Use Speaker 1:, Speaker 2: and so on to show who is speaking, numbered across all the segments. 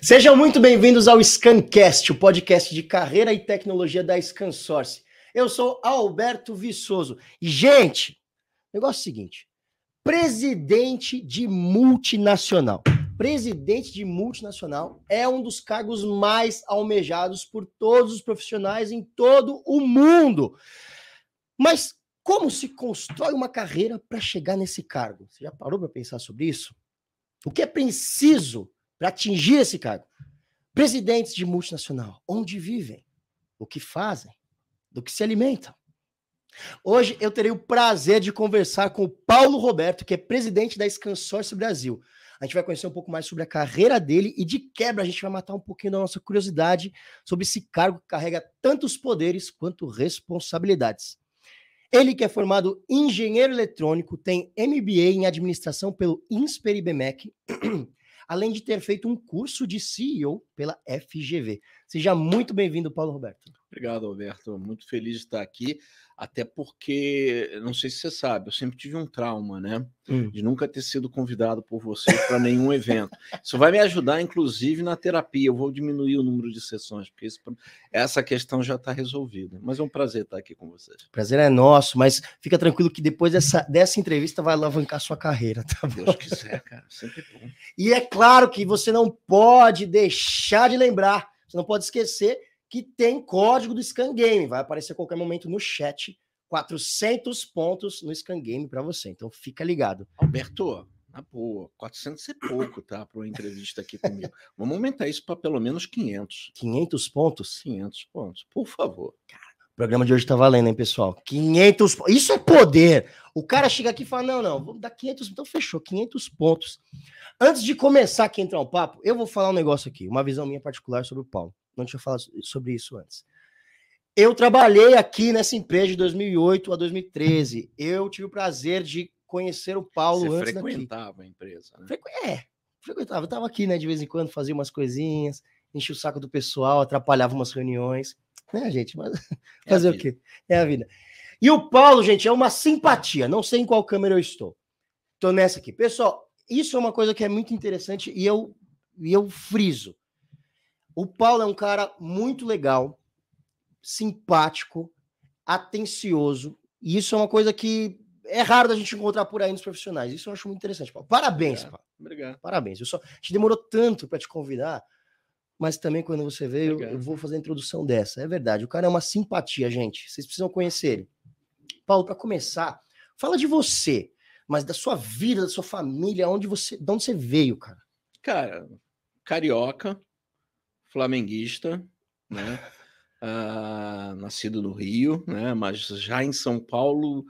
Speaker 1: Sejam muito bem-vindos ao Scancast, o podcast de carreira e tecnologia da ScanSource. Eu sou Alberto Viçoso. E, gente, negócio é o seguinte: presidente de multinacional. Presidente de multinacional é um dos cargos mais almejados por todos os profissionais em todo o mundo. Mas como se constrói uma carreira para chegar nesse cargo? Você já parou para pensar sobre isso? O que é preciso para atingir esse cargo. Presidentes de multinacional, onde vivem, o que fazem, do que se alimentam. Hoje eu terei o prazer de conversar com o Paulo Roberto, que é presidente da Scansource Brasil. A gente vai conhecer um pouco mais sobre a carreira dele e de quebra a gente vai matar um pouquinho da nossa curiosidade sobre esse cargo que carrega tantos poderes quanto responsabilidades. Ele que é formado engenheiro eletrônico, tem MBA em administração pelo INSPER IBMEC, além de ter feito um curso de CEO pela FGV. Seja muito bem-vindo, Paulo Roberto.
Speaker 2: Obrigado, Alberto. Muito feliz de estar aqui. Até porque, não sei se você sabe, eu sempre tive um trauma, né? Hum. De nunca ter sido convidado por você para nenhum evento. Isso vai me ajudar, inclusive, na terapia. Eu vou diminuir o número de sessões, porque isso, essa questão já está resolvida. Mas é um prazer estar aqui com vocês.
Speaker 1: Prazer é nosso, mas fica tranquilo que depois dessa, dessa entrevista vai alavancar sua carreira, tá
Speaker 2: bom? Deus quiser, cara. Sempre bom.
Speaker 1: E é claro que você não pode deixar de lembrar, você não pode esquecer que tem código do Scan Game. Vai aparecer a qualquer momento no chat. 400 pontos no Scan Game para você. Então fica ligado.
Speaker 2: Alberto, na boa, 400 é pouco, tá? Para uma entrevista aqui comigo. Vamos aumentar isso para pelo menos 500.
Speaker 1: 500 pontos?
Speaker 2: 500 pontos, por favor.
Speaker 1: Cara, programa de hoje tá valendo, hein, pessoal? 500 Isso é poder. O cara chega aqui e fala: não, não, vamos dar 500. Então fechou, 500 pontos. Antes de começar aqui entrar um papo, eu vou falar um negócio aqui, uma visão minha particular sobre o Paulo não tinha falado sobre isso antes. Eu trabalhei aqui nessa empresa de 2008 a 2013. Eu tive o prazer de conhecer o Paulo Você antes
Speaker 2: frequentava daqui. a empresa, né? Frequ
Speaker 1: é, frequentava. Eu tava aqui, né, de vez em quando, fazia umas coisinhas, enchia o saco do pessoal, atrapalhava umas reuniões. Né, gente? Mas é fazer o quê? É a vida. E o Paulo, gente, é uma simpatia. Não sei em qual câmera eu estou. Tô nessa aqui. Pessoal, isso é uma coisa que é muito interessante e eu, e eu friso. O Paulo é um cara muito legal, simpático, atencioso, e isso é uma coisa que é raro da gente encontrar por aí nos profissionais. Isso eu acho muito interessante, Paulo. Parabéns,
Speaker 2: Obrigado.
Speaker 1: Paulo.
Speaker 2: Obrigado.
Speaker 1: Parabéns. Eu só, a gente demorou tanto para te convidar, mas também quando você veio, Obrigado. eu vou fazer a introdução dessa. É verdade, o cara é uma simpatia, gente. Vocês precisam conhecer ele. Paulo, para começar, fala de você, mas da sua vida, da sua família, onde você, de onde você veio, cara?
Speaker 2: Cara, carioca, flamenguista, né? Uh, nascido no Rio, né? Mas já em São Paulo,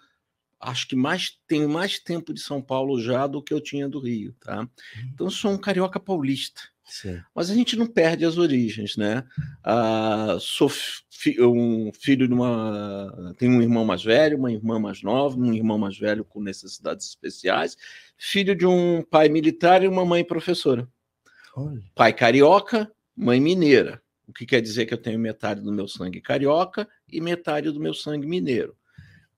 Speaker 2: acho que mais tenho mais tempo de São Paulo já do que eu tinha do Rio, tá? Uhum. Então sou um carioca paulista. Sim. Mas a gente não perde as origens, né? Uh, sou fi um filho de uma. Tenho um irmão mais velho, uma irmã mais nova, um irmão mais velho com necessidades especiais, filho de um pai militar e uma mãe professora. Olha. Pai carioca, mãe mineira, o que quer dizer que eu tenho metade do meu sangue carioca e metade do meu sangue mineiro.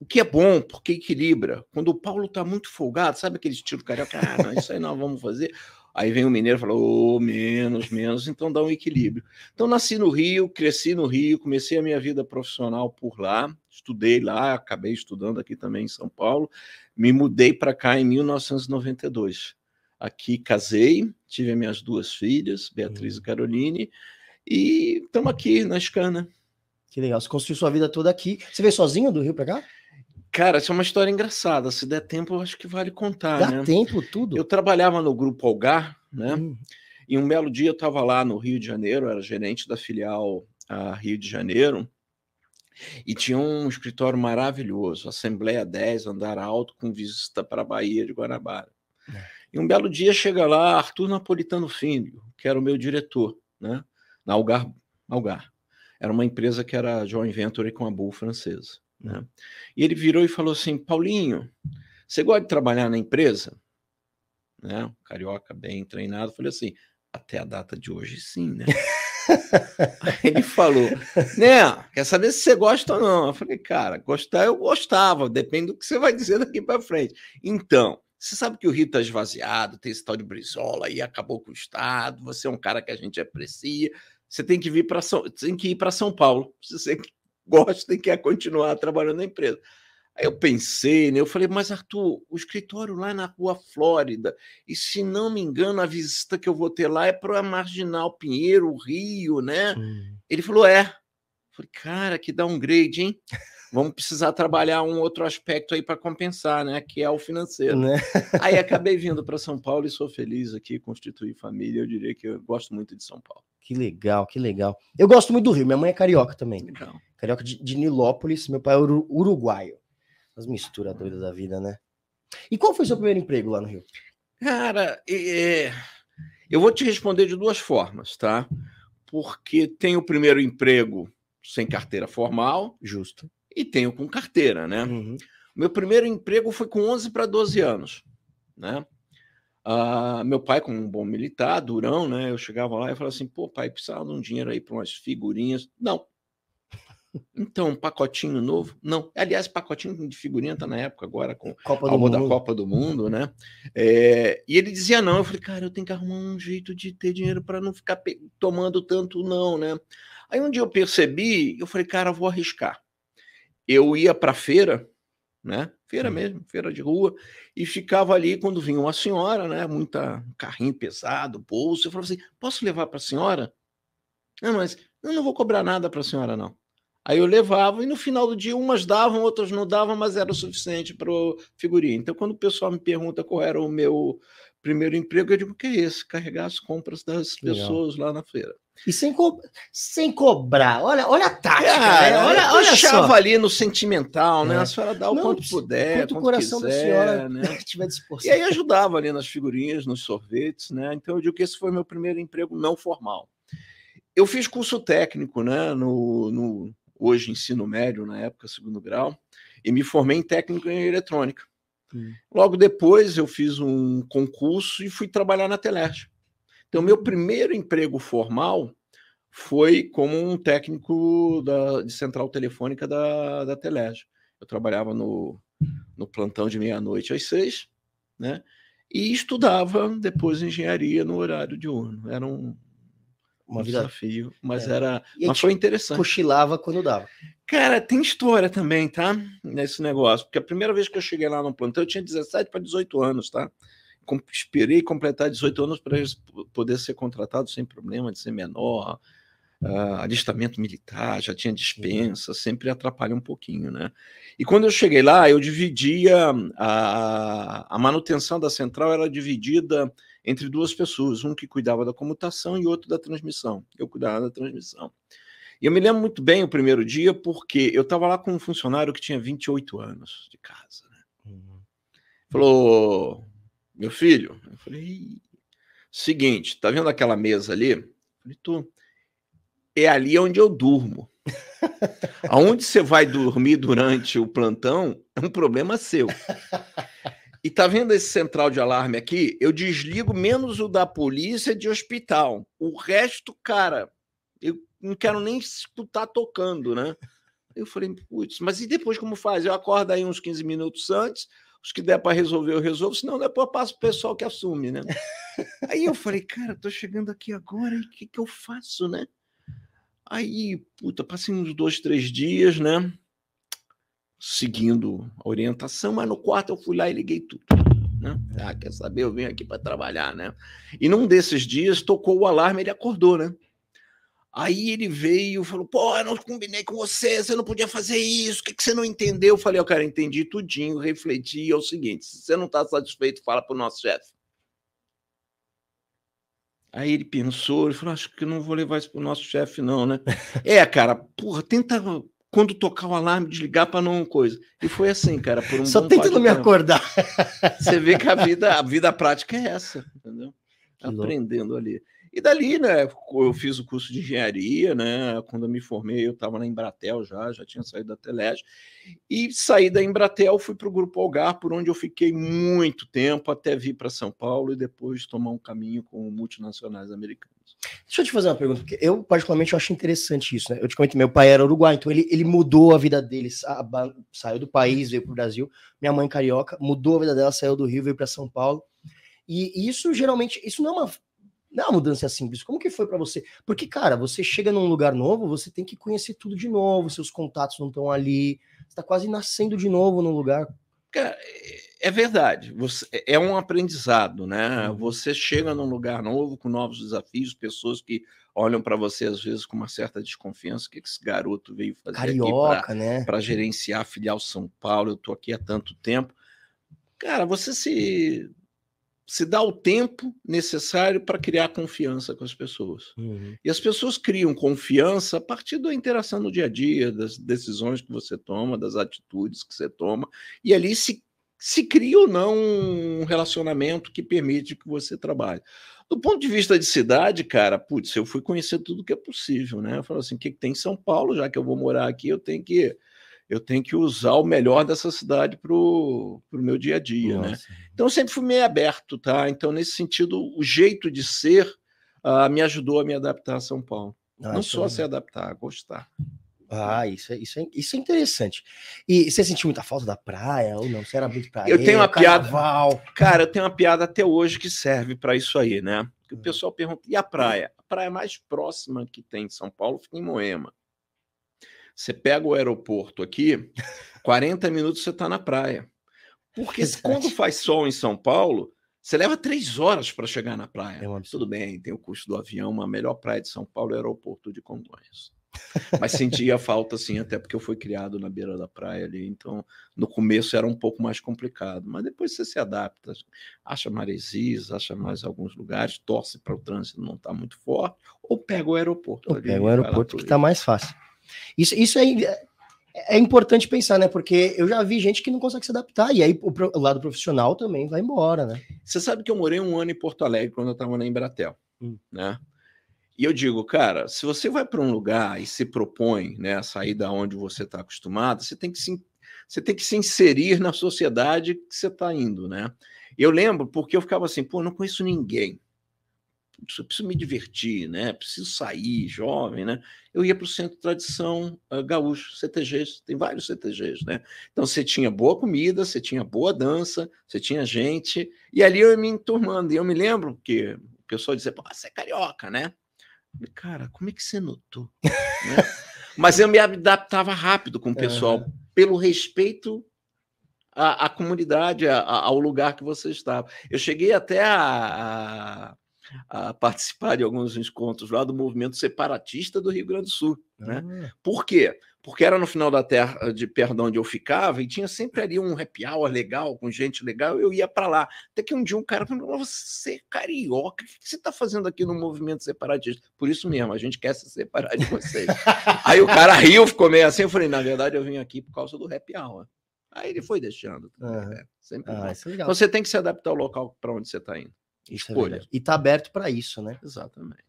Speaker 2: O que é bom, porque equilibra. Quando o Paulo está muito folgado, sabe aquele estilo carioca? Ah, não, isso aí nós vamos fazer. Aí vem o mineiro e fala, oh, menos, menos, então dá um equilíbrio. Então, nasci no Rio, cresci no Rio, comecei a minha vida profissional por lá, estudei lá, acabei estudando aqui também em São Paulo, me mudei para cá em 1992. Aqui casei, tive minhas duas filhas, Beatriz uhum. e Caroline, e estamos aqui na Escana.
Speaker 1: Que legal. Você construiu sua vida toda aqui. Você veio sozinho do Rio para cá?
Speaker 2: Cara, isso é uma história engraçada. Se der tempo, eu acho que vale contar.
Speaker 1: Dá
Speaker 2: né?
Speaker 1: tempo, tudo.
Speaker 2: Eu trabalhava no Grupo Algar, né? Hum. E um belo dia eu estava lá no Rio de Janeiro, era gerente da filial a Rio de Janeiro, e tinha um escritório maravilhoso, Assembleia 10, andar alto, com vista para a Bahia de Guanabara. É. E um belo dia chega lá Arthur Napolitano Filho, que era o meu diretor, né? Na Algar, Algar. Era uma empresa que era joint venture com a Bull francesa, né? E ele virou e falou assim: "Paulinho, você gosta de trabalhar na empresa?" Né? Carioca bem treinado, falei assim: "Até a data de hoje sim, né?" Aí ele falou, né? Quer saber se você gosta ou não? Eu falei, cara, gostar eu gostava, depende do que você vai dizer daqui para frente. Então, você sabe que o Rio está esvaziado, tem esse tal de Brizola aí, acabou com o Estado, você é um cara que a gente aprecia, você tem que vir para São, tem que ir para São Paulo. Se você gosta e quer continuar trabalhando na empresa. Aí eu pensei, né? Eu falei, mas Arthur, o escritório lá é na Rua Flórida, e se não me engano, a visita que eu vou ter lá é para a Marginal Pinheiro, Rio, né? Hum. Ele falou, é. Falei, cara, que downgrade, hein? Vamos precisar trabalhar um outro aspecto aí para compensar, né? Que é o financeiro. Né? Aí acabei vindo para São Paulo e sou feliz aqui, constituir família. Eu diria que eu gosto muito de São Paulo.
Speaker 1: Que legal, que legal. Eu gosto muito do Rio. Minha mãe é carioca também. Legal. Carioca de, de Nilópolis, meu pai é uruguaio. As misturas doidas da vida, né? E qual foi o seu primeiro emprego lá no Rio?
Speaker 2: Cara, é... eu vou te responder de duas formas, tá? Porque tem o primeiro emprego sem carteira formal.
Speaker 1: Justo.
Speaker 2: E tenho com carteira, né? Uhum. Meu primeiro emprego foi com 11 para 12 anos, né? Uh, meu pai, como um bom militar, durão, né? Eu chegava lá e falava assim: pô, pai, precisava de um dinheiro aí para umas figurinhas. Não, então, um pacotinho novo? Não. Aliás, pacotinho de figurinha tá na época agora, com
Speaker 1: Copa do
Speaker 2: da Copa do Mundo, né? É, e ele dizia não. Eu falei, cara, eu tenho que arrumar um jeito de ter dinheiro para não ficar tomando tanto não, né? Aí um dia eu percebi, eu falei, cara, vou arriscar. Eu ia para feira, né? Feira uhum. mesmo, feira de rua, e ficava ali quando vinha uma senhora, né? Muita carrinho pesado, bolso. Eu falava assim: posso levar para a senhora? Não, mas eu não vou cobrar nada para a senhora, não. Aí eu levava e no final do dia umas davam, outras não davam, mas era o suficiente para o figurinha. Então, quando o pessoal me pergunta qual era o meu primeiro emprego, eu digo que é esse, carregar as compras das pessoas Legal. lá na feira.
Speaker 1: E sem, co sem cobrar. Olha, olha a tática, né? Olha, olha
Speaker 2: deixava só. ali no sentimental, né? É. A senhora dá o não, quanto puder, quanto, o coração quiser, da senhora né? tiver disposto. E aí ajudava ali nas figurinhas, nos sorvetes, né? Então eu digo que esse foi meu primeiro emprego não formal. Eu fiz curso técnico, né? No, no hoje ensino médio, na época, segundo grau, e me formei em técnico em eletrônica. Hum. Logo depois, eu fiz um concurso e fui trabalhar na Teleste. Então, meu primeiro emprego formal foi como um técnico da, de central telefônica da, da Telege. Eu trabalhava no, no plantão de meia-noite às seis, né? E estudava depois engenharia no horário diurno. Era um, um vida... desafio, mas é. era. mas foi interessante.
Speaker 1: Cochilava quando dava.
Speaker 2: Cara, tem história também, tá? Nesse negócio. Porque a primeira vez que eu cheguei lá no plantão, eu tinha 17 para 18 anos, tá? Esperei completar 18 anos para poder ser contratado sem problema, de ser menor. Uh, alistamento militar, já tinha dispensa, sempre atrapalha um pouquinho, né? E quando eu cheguei lá, eu dividia a, a manutenção da central era dividida entre duas pessoas, um que cuidava da comutação e outro da transmissão. Eu cuidava da transmissão. E eu me lembro muito bem o primeiro dia, porque eu estava lá com um funcionário que tinha 28 anos de casa. Né? Uhum. Falou, meu filho, eu falei, seguinte, tá vendo aquela mesa ali? Eu falei, tu, é ali onde eu durmo. Aonde você vai dormir durante o plantão é um problema seu. E tá vendo esse central de alarme aqui? Eu desligo menos o da polícia de hospital. O resto, cara, eu não quero nem escutar tocando, né? Eu falei, putz, mas e depois como faz? Eu acordo aí uns 15 minutos antes, os que der para resolver eu resolvo, senão depois eu passo o pessoal que assume, né? aí eu falei, cara, tô chegando aqui agora e o que, que eu faço, né? Aí, puta, passei uns dois, três dias, né? seguindo a orientação, mas no quarto eu fui lá e liguei tudo. Né? Ah, quer saber? Eu venho aqui para trabalhar, né? E num desses dias tocou o alarme, ele acordou, né? Aí ele veio e falou: pô, eu não combinei com você, você não podia fazer isso, o que, que você não entendeu? Eu falei: eu cara, entendi tudinho, refleti. É o seguinte: se você não está satisfeito, fala para o nosso chefe. Aí ele pensou, ele falou: acho que não vou levar isso para o nosso chefe, não, né? é, cara, porra, tenta quando tocar o alarme, desligar para não coisa. E foi assim, cara, por um
Speaker 1: Só tentando me acordar.
Speaker 2: Você vê que a vida, a vida prática é essa, entendeu? Que Aprendendo louco. ali. E dali, né, eu fiz o curso de engenharia, né? Quando eu me formei, eu estava na Embratel já, já tinha saído da Telege. E saí da Embratel, fui para o Grupo Algar, por onde eu fiquei muito tempo, até vir para São Paulo e depois tomar um caminho com multinacionais americanos.
Speaker 1: Deixa eu te fazer uma pergunta, porque eu, particularmente, acho interessante isso, né? Eu te comentei, meu pai era uruguai, então ele, ele mudou a vida dele, sa- saiu do país, veio pro Brasil. Minha mãe carioca, mudou a vida dela, saiu do Rio, veio para São Paulo. E isso, geralmente, isso não é uma, não é uma mudança simples. Como que foi para você? Porque, cara, você chega num lugar novo, você tem que conhecer tudo de novo, seus contatos não estão ali, você tá quase nascendo de novo no lugar.
Speaker 2: Cara, é verdade. Você, é um aprendizado, né?
Speaker 1: Uhum.
Speaker 2: Você chega num lugar novo, com novos desafios, pessoas que olham para você às vezes com uma certa desconfiança. O que esse garoto veio fazer
Speaker 1: Carioca,
Speaker 2: aqui
Speaker 1: né?
Speaker 2: para gerenciar a filial São Paulo? Eu estou aqui há tanto tempo. Cara, você se, se dá o tempo necessário para criar confiança com as pessoas.
Speaker 1: Uhum.
Speaker 2: E as pessoas criam confiança a partir da interação no dia a dia, das decisões que você toma, das atitudes que você toma, e ali se, se cria ou não um relacionamento que permite que você trabalhe. Do ponto de vista de cidade, cara, putz, eu fui conhecer tudo que é possível, né? Eu falo assim, o que, que tem em São Paulo, já que eu vou morar aqui, eu tenho que eu tenho que usar o melhor dessa cidade para o meu dia a dia, né? Então eu sempre fui meio aberto, tá? Então, nesse sentido, o jeito de ser ah, me ajudou a me adaptar a São Paulo.
Speaker 1: Ah,
Speaker 2: Não só
Speaker 1: é-
Speaker 2: se adaptar, a gostar.
Speaker 1: Ah, isso é, isso, é, isso é interessante. E você sentiu muita falta da praia ou não? Você era muito praia?
Speaker 2: Eu tenho uma piada-
Speaker 1: carnaval.
Speaker 2: Cara, eu tenho uma piada até hoje que serve para isso aí, né? O
Speaker 1: Hum.
Speaker 2: pessoal pergunta: e a praia? A praia mais próxima que tem de São Paulo fica em Moema. Você pega o aeroporto aqui, 40 minutos você está na praia. Porque
Speaker 1: Verdade.
Speaker 2: quando faz sol em São Paulo, você leva três horas para chegar na praia.
Speaker 1: É.
Speaker 2: Tudo bem, tem o custo do avião, mas a melhor praia de São Paulo é o aeroporto de Congonhas. Mas sentia falta, sim, até porque eu fui criado na beira da praia ali, então no começo era um pouco mais complicado, mas depois você se adapta, acha maresias, acha mais alguns lugares, torce para o trânsito não estar muito forte, ou pega o aeroporto.
Speaker 1: Ou
Speaker 2: ali
Speaker 1: pega o aeroporto que tá
Speaker 2: Rio.
Speaker 1: mais fácil. Isso, isso é, é importante pensar, né? Porque eu já vi gente que não consegue se adaptar, e aí o, o lado profissional também vai embora, né?
Speaker 2: Você sabe que eu morei um ano em Porto Alegre quando eu estava na Embratel,
Speaker 1: Hum.
Speaker 2: né? E eu digo, cara, se você vai para um lugar e se propõe né, a sair da onde você está acostumado, você tem que se, você tem que se inserir na sociedade que você está indo, né? Eu lembro porque eu ficava assim, pô, não conheço ninguém. Preciso me divertir, né? Preciso sair, jovem, né? Eu ia para o Centro de Tradição uh, Gaúcho, CTGs, tem vários CTGs, né? Então você tinha boa comida, você tinha boa dança, você tinha gente, e ali eu ia me enturmando. E eu me lembro que o pessoal dizia, pô, você é carioca, né? Falei, Cara, como é que você notou? Né? Mas eu me adaptava rápido com o pessoal,
Speaker 1: Aham.
Speaker 2: pelo respeito à, à comunidade, ao lugar que você estava. Eu cheguei até a, a- a participar de alguns encontros lá do movimento separatista do Rio Grande do Sul. Né?
Speaker 1: Ah,
Speaker 2: Por quê? Porque era no final da terra de perdão onde eu ficava e tinha sempre ali um happy hour legal, com gente legal, eu ia para lá. Até que um dia um cara falou: você é carioca, o que você está fazendo aqui no movimento separatista? Por isso mesmo, a gente quer se separar de vocês. Aí o cara riu, ficou meio assim, eu falei, na verdade, eu vim aqui por causa do happy hour. Aí ele foi deixando.
Speaker 1: Aham.
Speaker 2: É, sempre
Speaker 1: ah, é legal.
Speaker 2: Então você tem que se adaptar ao local para onde você está indo.
Speaker 1: É
Speaker 2: escolha.
Speaker 1: verdade. E tá aberto para isso, né?
Speaker 2: Exatamente.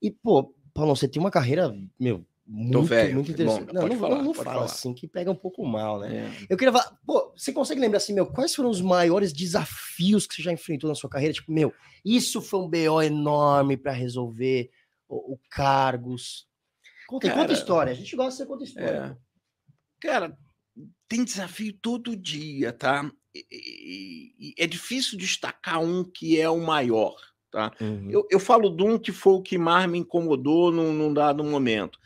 Speaker 1: E, pô, Paulo, você tem uma carreira, meu, muito,
Speaker 2: velho,
Speaker 1: muito
Speaker 2: bom,
Speaker 1: interessante. não,
Speaker 2: pode
Speaker 1: não,
Speaker 2: falar,
Speaker 1: não, não fala
Speaker 2: falar.
Speaker 1: assim, que pega um pouco mal, né?
Speaker 2: É.
Speaker 1: Eu queria falar, pô, você consegue lembrar assim, meu, quais foram os maiores desafios que você já enfrentou na sua carreira? Tipo, meu, isso foi um BO enorme para resolver, o, o cargos. Conta, aí, conta
Speaker 2: Cara,
Speaker 1: história, a gente gosta de você conta história.
Speaker 2: É. Cara, tem desafio todo dia, tá? E- e- é difícil destacar um que é o maior, tá?
Speaker 1: Uhum.
Speaker 2: Eu, eu falo de um que foi o que mais me incomodou num, num dado momento.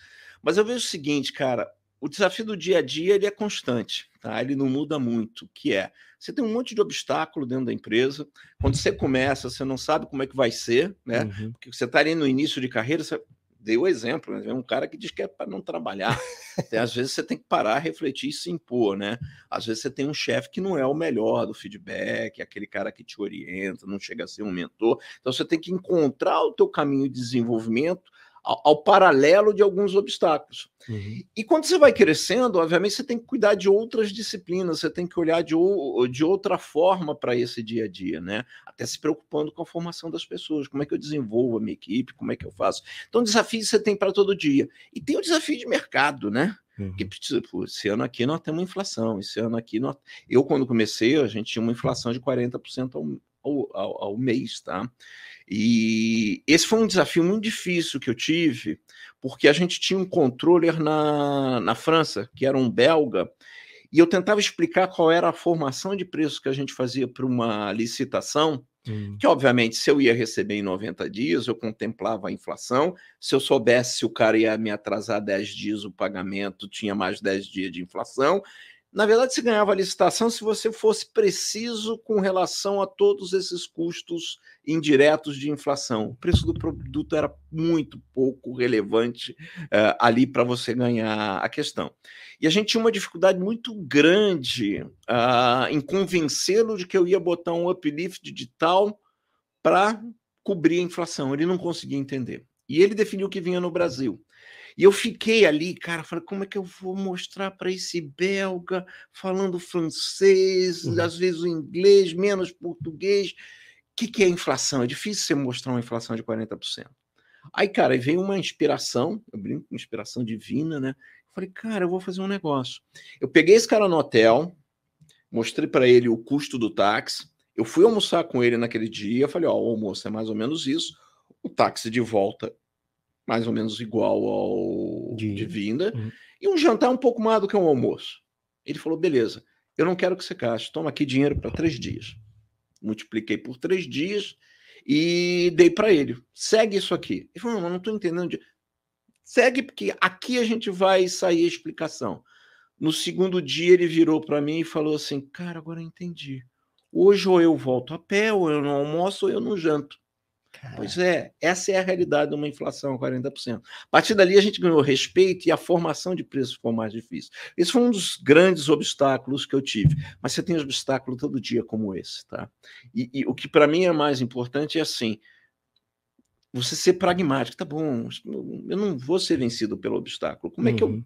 Speaker 2: Mas eu vejo o seguinte, cara, o desafio do dia a dia ele é constante, tá? Ele não muda muito, que é, você tem um monte de obstáculo dentro da empresa, quando você começa, você não sabe como é que vai ser, né?
Speaker 1: Uhum.
Speaker 2: Porque você está ali no início de carreira, você deu o exemplo, né? É um cara que diz que é para não trabalhar. Até, às vezes você tem que parar, refletir e se impor, né? Às vezes você tem um chefe que não é o melhor do feedback, aquele cara que te orienta, não chega a ser um mentor. Então você tem que encontrar o teu caminho de desenvolvimento ao, ao paralelo de alguns obstáculos.
Speaker 1: Uhum.
Speaker 2: E quando você vai crescendo, obviamente, você tem que cuidar de outras disciplinas, você tem que olhar de, ou- de outra forma para esse dia a dia, né? Até se preocupando com a formação das pessoas, como é que eu desenvolvo a minha equipe, como é que eu faço. Então, desafio você tem para todo dia. E tem o desafio de mercado, né?
Speaker 1: Uhum.
Speaker 2: Que pô, esse ano aqui nós temos inflação, esse ano aqui nós... Eu, quando comecei, a gente tinha uma inflação de 40% ao, ao, ao, ao mês, tá? E esse foi um desafio muito difícil que eu tive, porque a gente tinha um controller na, na França, que era um belga, e eu tentava explicar qual era a formação de preço que a gente fazia para uma licitação, hum. que obviamente se eu ia receber em 90 dias, eu contemplava a inflação, se eu soubesse se o cara ia me atrasar 10 dias o pagamento, tinha mais 10 dias de inflação, na verdade, se ganhava a licitação se você fosse preciso com relação a todos esses custos indiretos de inflação. O preço do produto era muito pouco relevante uh, ali para você ganhar a questão. E a gente tinha uma dificuldade muito grande uh, em convencê-lo de que eu ia botar um uplift digital para cobrir a inflação. Ele não conseguia entender. E ele definiu que vinha no Brasil. E eu fiquei ali, cara, falei, como é que eu vou mostrar para esse belga falando francês, uhum. às vezes o inglês, menos português? O que, que é inflação? É difícil você mostrar uma inflação de 40%. Aí, cara, veio uma inspiração, eu brinco inspiração divina, né? falei, cara, eu vou fazer um negócio. Eu peguei esse cara no hotel, mostrei para ele o custo do táxi, eu fui almoçar com ele naquele dia, falei, ó, o almoço é mais ou menos isso, o táxi de volta mais ou menos igual ao de, de vinda, uhum. e um jantar um pouco mais do que um almoço. Ele falou: beleza, eu não quero que você gaste, toma aqui dinheiro para três dias. Multipliquei por três dias e dei para ele. Segue isso aqui. Ele falou: não, não estou entendendo. Segue, porque aqui a gente vai sair a explicação. No segundo dia, ele virou para mim e falou assim: Cara, agora eu entendi. Hoje ou eu volto a pé, ou eu não almoço, ou eu não janto. Pois é, essa é a realidade de uma inflação a 40%. A partir dali a gente ganhou respeito e a formação de preços ficou mais difícil. Esse foi um dos grandes obstáculos que eu tive. Mas você tem obstáculo todo dia como esse, tá? E, e o que para mim é mais importante é assim, você ser pragmático. Tá bom, eu não vou ser vencido pelo obstáculo. Como é que eu...
Speaker 1: Uhum.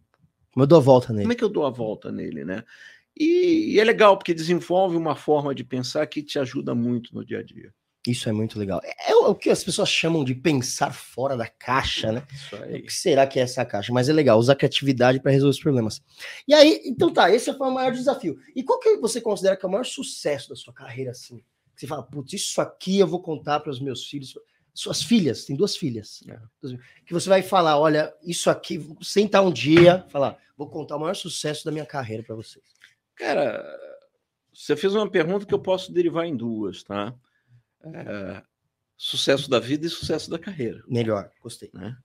Speaker 1: Como eu dou a volta nele?
Speaker 2: Como é que eu dou a volta nele, né? E, e é legal, porque desenvolve uma forma de pensar que te ajuda muito no dia a dia.
Speaker 1: Isso é muito legal. É, é o que as pessoas chamam de pensar fora da caixa, né? O que será que é essa caixa? Mas é legal, usar criatividade para resolver os problemas. E aí, então tá, esse foi o maior desafio. E qual que você considera que é o maior sucesso da sua carreira assim? Você fala, putz, isso aqui eu vou contar para os meus filhos, suas filhas, tem duas filhas, é. que você vai falar, olha, isso aqui, sentar um dia, falar, vou contar o maior sucesso da minha carreira para vocês.
Speaker 2: Cara, você fez uma pergunta que eu posso derivar em duas, tá? É, sucesso da vida e sucesso da carreira.
Speaker 1: Melhor, gostei.
Speaker 2: Né?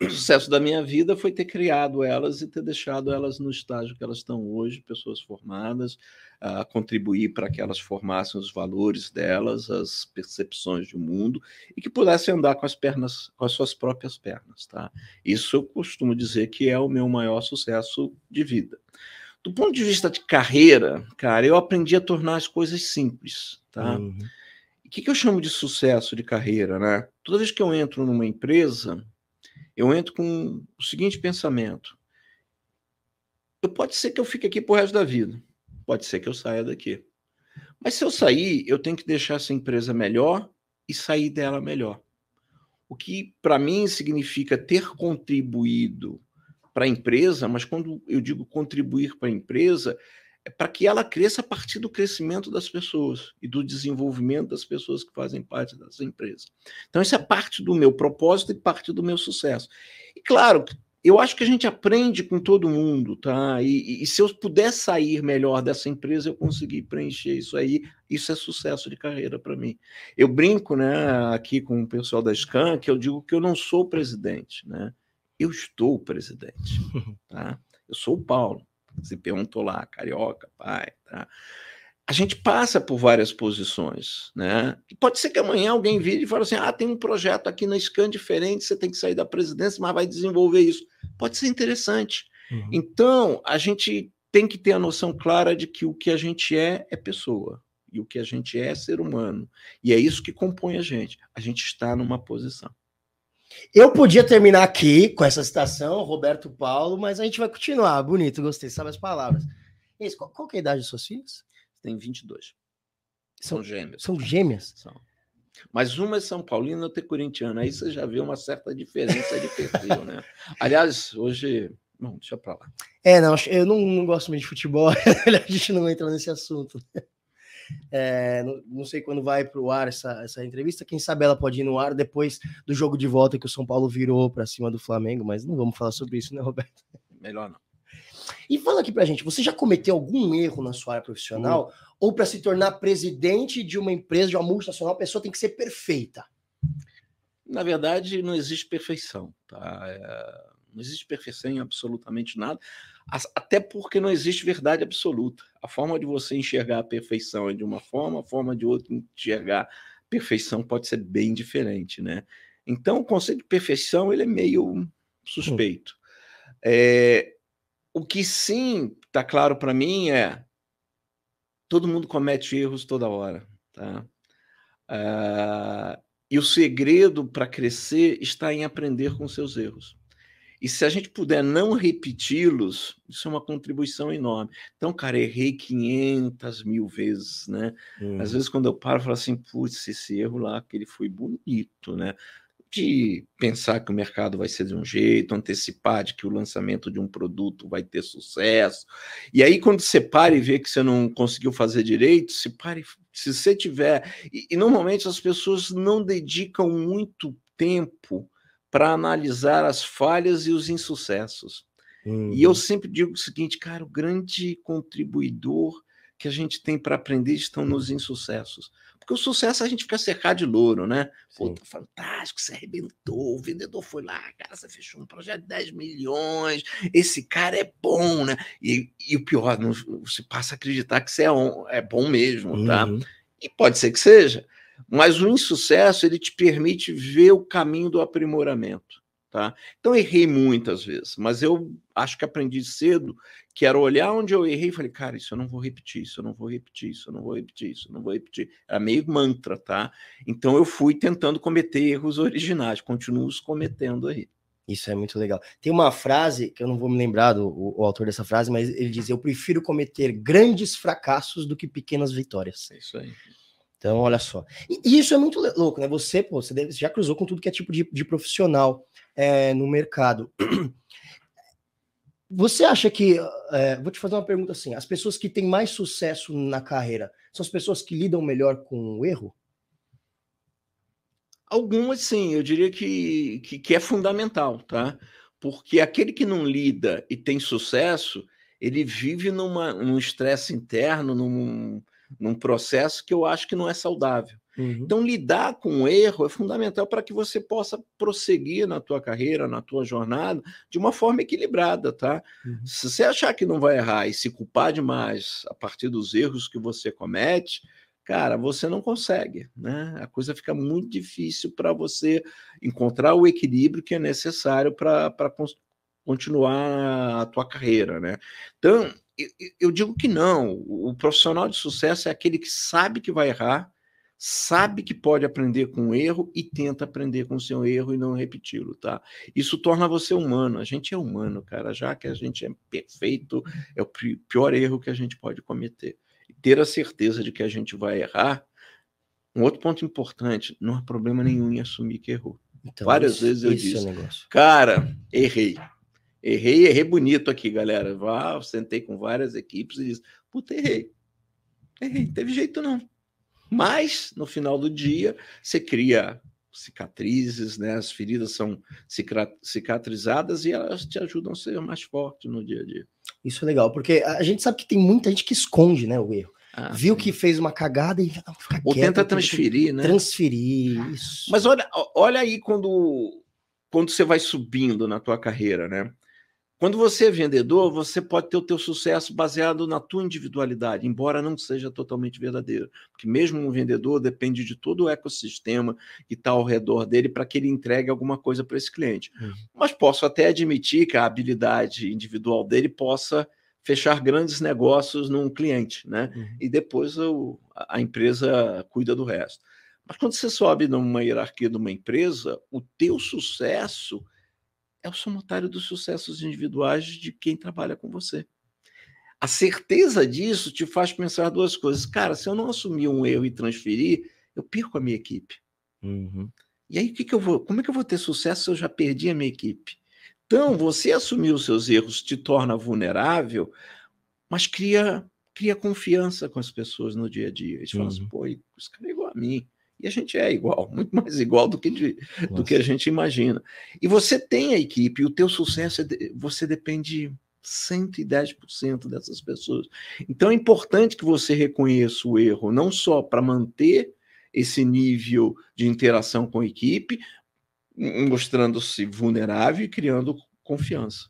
Speaker 2: O sucesso da minha vida foi ter criado elas e ter deixado elas no estágio que elas estão hoje, pessoas formadas, a contribuir para que elas formassem os valores delas, as percepções de mundo e que pudessem andar com as pernas, com as suas próprias pernas, tá? Isso eu costumo dizer que é o meu maior sucesso de vida. Do ponto de vista de carreira, cara, eu aprendi a tornar as coisas simples, tá? Uhum que, que eu chamo de sucesso de carreira, né? Toda vez que eu entro numa empresa, eu entro com o seguinte pensamento: eu pode ser que eu fique aqui pro resto da vida, pode ser que eu saia daqui. Mas se eu sair, eu tenho que deixar essa empresa melhor e sair dela melhor. O que para mim significa ter contribuído para a empresa, mas quando eu digo contribuir para a empresa, é para que ela cresça a partir do crescimento das pessoas e do desenvolvimento das pessoas que fazem parte dessa empresa. Então, isso é parte do meu propósito e parte do meu sucesso. E claro, eu acho que a gente aprende com todo mundo, tá? E, e, se eu puder sair melhor dessa empresa, eu conseguir preencher isso aí, isso é sucesso de carreira para mim. Eu brinco, né, aqui com o pessoal da Scan, que eu digo que eu não sou presidente, né? Eu estou presidente, tá? Eu sou o Paulo. Se perguntou lá, carioca, pai, tá? A gente passa por várias posições, né? E pode ser que amanhã alguém vire e fale assim: ah, tem um projeto aqui na Scan diferente, você tem que sair da presidência, mas vai desenvolver isso. Pode ser interessante. Uhum. Então, a gente tem que ter a noção clara de que o que a gente é é pessoa e o que a gente é é ser humano. E é isso que compõe a gente. A gente está numa posição.
Speaker 1: Eu podia terminar aqui com essa citação, Roberto Paulo, mas a gente vai continuar. Bonito, gostei, sabe as palavras. Isso, qual, qual é a idade dos seus filhos?
Speaker 2: Tem 22. São, são gêmeas.
Speaker 1: São gêmeas?
Speaker 2: São. Mas uma é São Paulina, outra é corintiana. Aí você já vê uma certa diferença de perfil, né? Aliás, hoje. Bom, deixa pra lá.
Speaker 1: É, não, eu não, não gosto muito de futebol, a gente não entra nesse assunto. É, não, não, sei quando vai para o ar essa, essa entrevista. Quem sabe ela pode ir no ar depois do jogo de volta que o São Paulo virou para cima do Flamengo, mas não vamos falar sobre isso, né, Roberto?
Speaker 2: Melhor não.
Speaker 1: E fala aqui pra gente, você já cometeu algum erro na sua área profissional? Uhum. Ou para se tornar presidente de uma empresa, de uma multinacional, a pessoa tem que ser perfeita?
Speaker 2: Na verdade, não existe perfeição. Tá? É, não existe perfeição em absolutamente nada, até porque não existe verdade absoluta. A forma de você enxergar a perfeição é de uma forma, a forma de outro enxergar a perfeição pode ser bem diferente. Né? Então, o conceito de perfeição ele é meio suspeito. Hum. É, o que sim está claro para mim é todo mundo comete erros toda hora, tá? Uh, e o segredo para crescer está em aprender com seus erros. E se a gente puder não repeti-los, isso é uma contribuição enorme. Então, cara, errei 500 mil vezes, né? Hum. Às vezes, quando eu paro, eu falo assim, putz, esse erro lá, que ele foi bonito, né? de pensar que o mercado vai ser de um jeito, antecipar de que o lançamento de um produto vai ter sucesso. E aí, quando você para e vê que você não conseguiu fazer direito, se pare, se você tiver. E, e normalmente as pessoas não dedicam muito tempo para analisar as falhas e os insucessos. Uhum. E eu uhum. sempre digo o seguinte, cara, o grande contribuidor que a gente tem para aprender estão nos insucessos. Porque o sucesso a gente fica cercado de louro, né? Pô, tá fantástico, você arrebentou, o vendedor foi lá, cara, você fechou um projeto de 10 milhões, esse cara é bom, né? E, e o pior, não, você passa a acreditar que você é, é bom mesmo, tá? Uhum. E pode ser que seja, mas o insucesso, ele te permite ver o caminho do aprimoramento. Tá? Então errei muitas vezes, mas eu acho que aprendi cedo que era olhar onde eu errei e falei, cara, isso eu não vou repetir, isso eu não vou repetir, isso eu não vou repetir, isso eu não vou repetir. Era meio mantra, tá? Então eu fui tentando cometer erros originais, continuo os cometendo aí.
Speaker 1: Isso é muito legal. Tem uma frase que eu não vou me lembrar do o, o autor dessa frase, mas ele diz: Eu prefiro cometer grandes fracassos do que pequenas vitórias.
Speaker 2: É isso aí.
Speaker 1: Então, olha só. E, e isso é muito louco, né? Você, pô, você deve, já cruzou com tudo que é tipo de, de profissional é, no mercado. Você acha que. É, vou te fazer uma pergunta assim: as pessoas que têm mais sucesso na carreira são as pessoas que lidam melhor com o erro?
Speaker 2: Algumas sim, eu diria que, que, que é fundamental, tá? Porque aquele que não lida e tem sucesso, ele vive numa, num estresse interno, num, num processo que eu acho que não é saudável. Uhum. Então, lidar com o erro é fundamental para que você possa prosseguir na tua carreira, na tua jornada, de uma forma equilibrada, tá? Uhum. Se você achar que não vai errar e se culpar demais a partir dos erros que você comete, cara, você não consegue, né? A coisa fica muito difícil para você encontrar o equilíbrio que é necessário para continuar a tua carreira, né? Então, eu digo que não. O profissional de sucesso é aquele que sabe que vai errar, sabe que pode aprender com o erro e tenta aprender com o seu erro e não repeti-lo, tá? Isso torna você humano. A gente é humano, cara. Já que a gente é perfeito, é o pior erro que a gente pode cometer. E ter a certeza de que a gente vai errar. Um outro ponto importante: não há problema nenhum em assumir que errou. Então, Várias isso, vezes eu é disse, é cara, errei. Errei, errei bonito aqui, galera. Vá, sentei com várias equipes e disse: puta, errei. Errei, teve jeito não. Mas, no final do dia, você cria cicatrizes, né? As feridas são cicatrizadas e elas te ajudam a ser mais forte no dia a dia.
Speaker 1: Isso é legal, porque a gente sabe que tem muita gente que esconde, né, o erro. Ah, Viu sim. que fez uma cagada e
Speaker 2: não, fica Ou quieto, tenta transferir, né?
Speaker 1: Transferir, isso.
Speaker 2: Mas olha, olha aí quando, quando você vai subindo na tua carreira, né? Quando você é vendedor, você pode ter o teu sucesso baseado na tua individualidade, embora não seja totalmente verdadeiro, porque mesmo um vendedor depende de todo o ecossistema que está ao redor dele para que ele entregue alguma coisa para esse cliente. Uhum. Mas posso até admitir que a habilidade individual dele possa fechar grandes negócios num cliente, né? Uhum. E depois o, a empresa cuida do resto. Mas quando você sobe numa hierarquia de uma empresa, o teu sucesso é o somatório dos sucessos individuais de quem trabalha com você. A certeza disso te faz pensar duas coisas. Cara, se eu não assumir um erro e transferir, eu perco a minha equipe. Uhum. E aí, o que, que eu vou? Como é que eu vou ter sucesso se eu já perdi a minha equipe? Então, você assumir os seus erros te torna vulnerável, mas cria cria confiança com as pessoas no dia a dia. Eles falam assim,
Speaker 1: Uhum.
Speaker 2: pô, esse cara é igual a mim. E a gente é igual, muito mais igual do que, de- do que a gente imagina. E você tem a equipe, e o teu sucesso, é de- você depende 110% dessas pessoas. Então é importante que você reconheça o erro, não só para manter esse nível de interação com a equipe, mostrando-se vulnerável e criando confiança.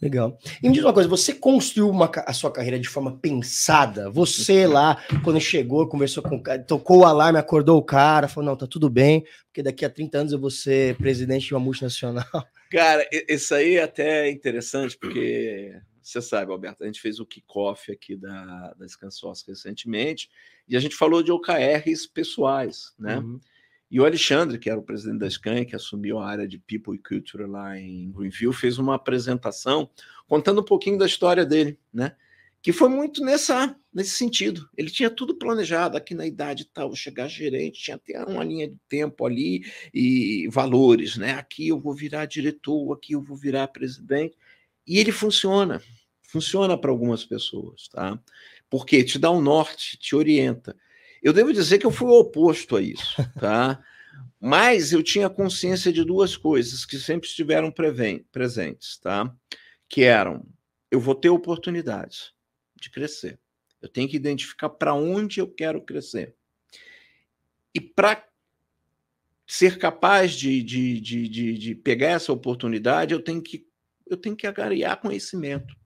Speaker 1: Legal. E me diz uma coisa, você construiu uma a sua carreira de forma pensada? Você lá, quando chegou, conversou com o cara, tocou o alarme, acordou o cara, falou, não, tá tudo bem, porque daqui a 30 anos eu vou ser presidente de uma multinacional.
Speaker 2: Cara, isso aí é até interessante, porque você sabe, Alberto, a gente fez o kickoff aqui da, da Scansource recentemente, e a gente falou de OKRs pessoais, né?
Speaker 1: Uhum.
Speaker 2: E o Alexandre, que era o presidente da Scan, que assumiu a área de People e Culture lá em Greenville, fez uma apresentação contando um pouquinho da história dele, né? Que foi muito nessa, nesse sentido. Ele tinha tudo planejado, aqui na idade tal, chegar gerente, tinha até uma linha de tempo ali e valores, né? Aqui eu vou virar diretor, aqui eu vou virar presidente. E ele funciona, funciona para algumas pessoas, tá? Porque te dá um norte, te orienta. Eu devo dizer que eu fui o oposto a isso, tá? Mas eu tinha consciência de duas coisas que sempre estiveram presentes, tá? Que eram: eu vou ter oportunidades de crescer. Eu tenho que identificar para onde eu quero crescer. E para ser capaz de, de, de, de, de pegar essa oportunidade, eu tenho que eu tenho que agariar conhecimento.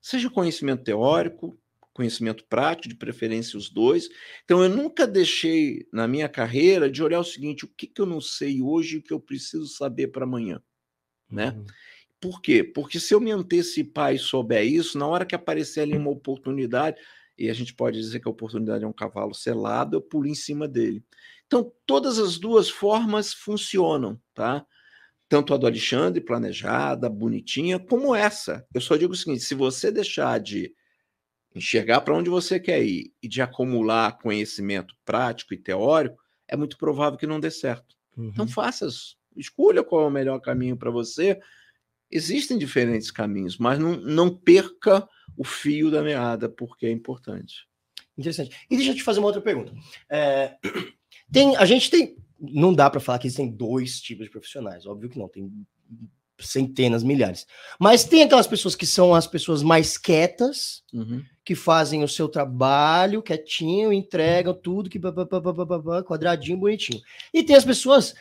Speaker 2: Seja conhecimento teórico, conhecimento prático, de preferência os dois. Então, eu nunca deixei na minha carreira de olhar o seguinte: o que, que eu não sei hoje e o que eu preciso saber para amanhã. Né?
Speaker 1: Uhum.
Speaker 2: Por quê? Porque se eu me antecipar e souber isso, na hora que aparecer ali uma oportunidade, e a gente pode dizer que a oportunidade é um cavalo selado, eu pulo em cima dele. Então, todas as duas formas funcionam, tá? Tanto a do Alexandre, planejada, bonitinha, como essa. Eu só digo o seguinte: se você deixar de enxergar para onde você quer ir e de acumular conhecimento prático e teórico, é muito provável que não dê certo. Então
Speaker 1: Uhum.
Speaker 2: faça, escolha qual é o melhor caminho para você. Existem diferentes caminhos, mas não, não perca o fio da meada, porque é importante.
Speaker 1: Interessante. E deixa eu te fazer uma outra pergunta. É, tem, a gente tem. Não dá para falar que existem dois tipos de profissionais, óbvio que não, tem centenas, milhares. Mas tem aquelas pessoas que são as pessoas mais quietas,
Speaker 2: Uhum.
Speaker 1: Que fazem o seu trabalho quietinho, entregam tudo, que quadradinho, bonitinho. E tem as pessoas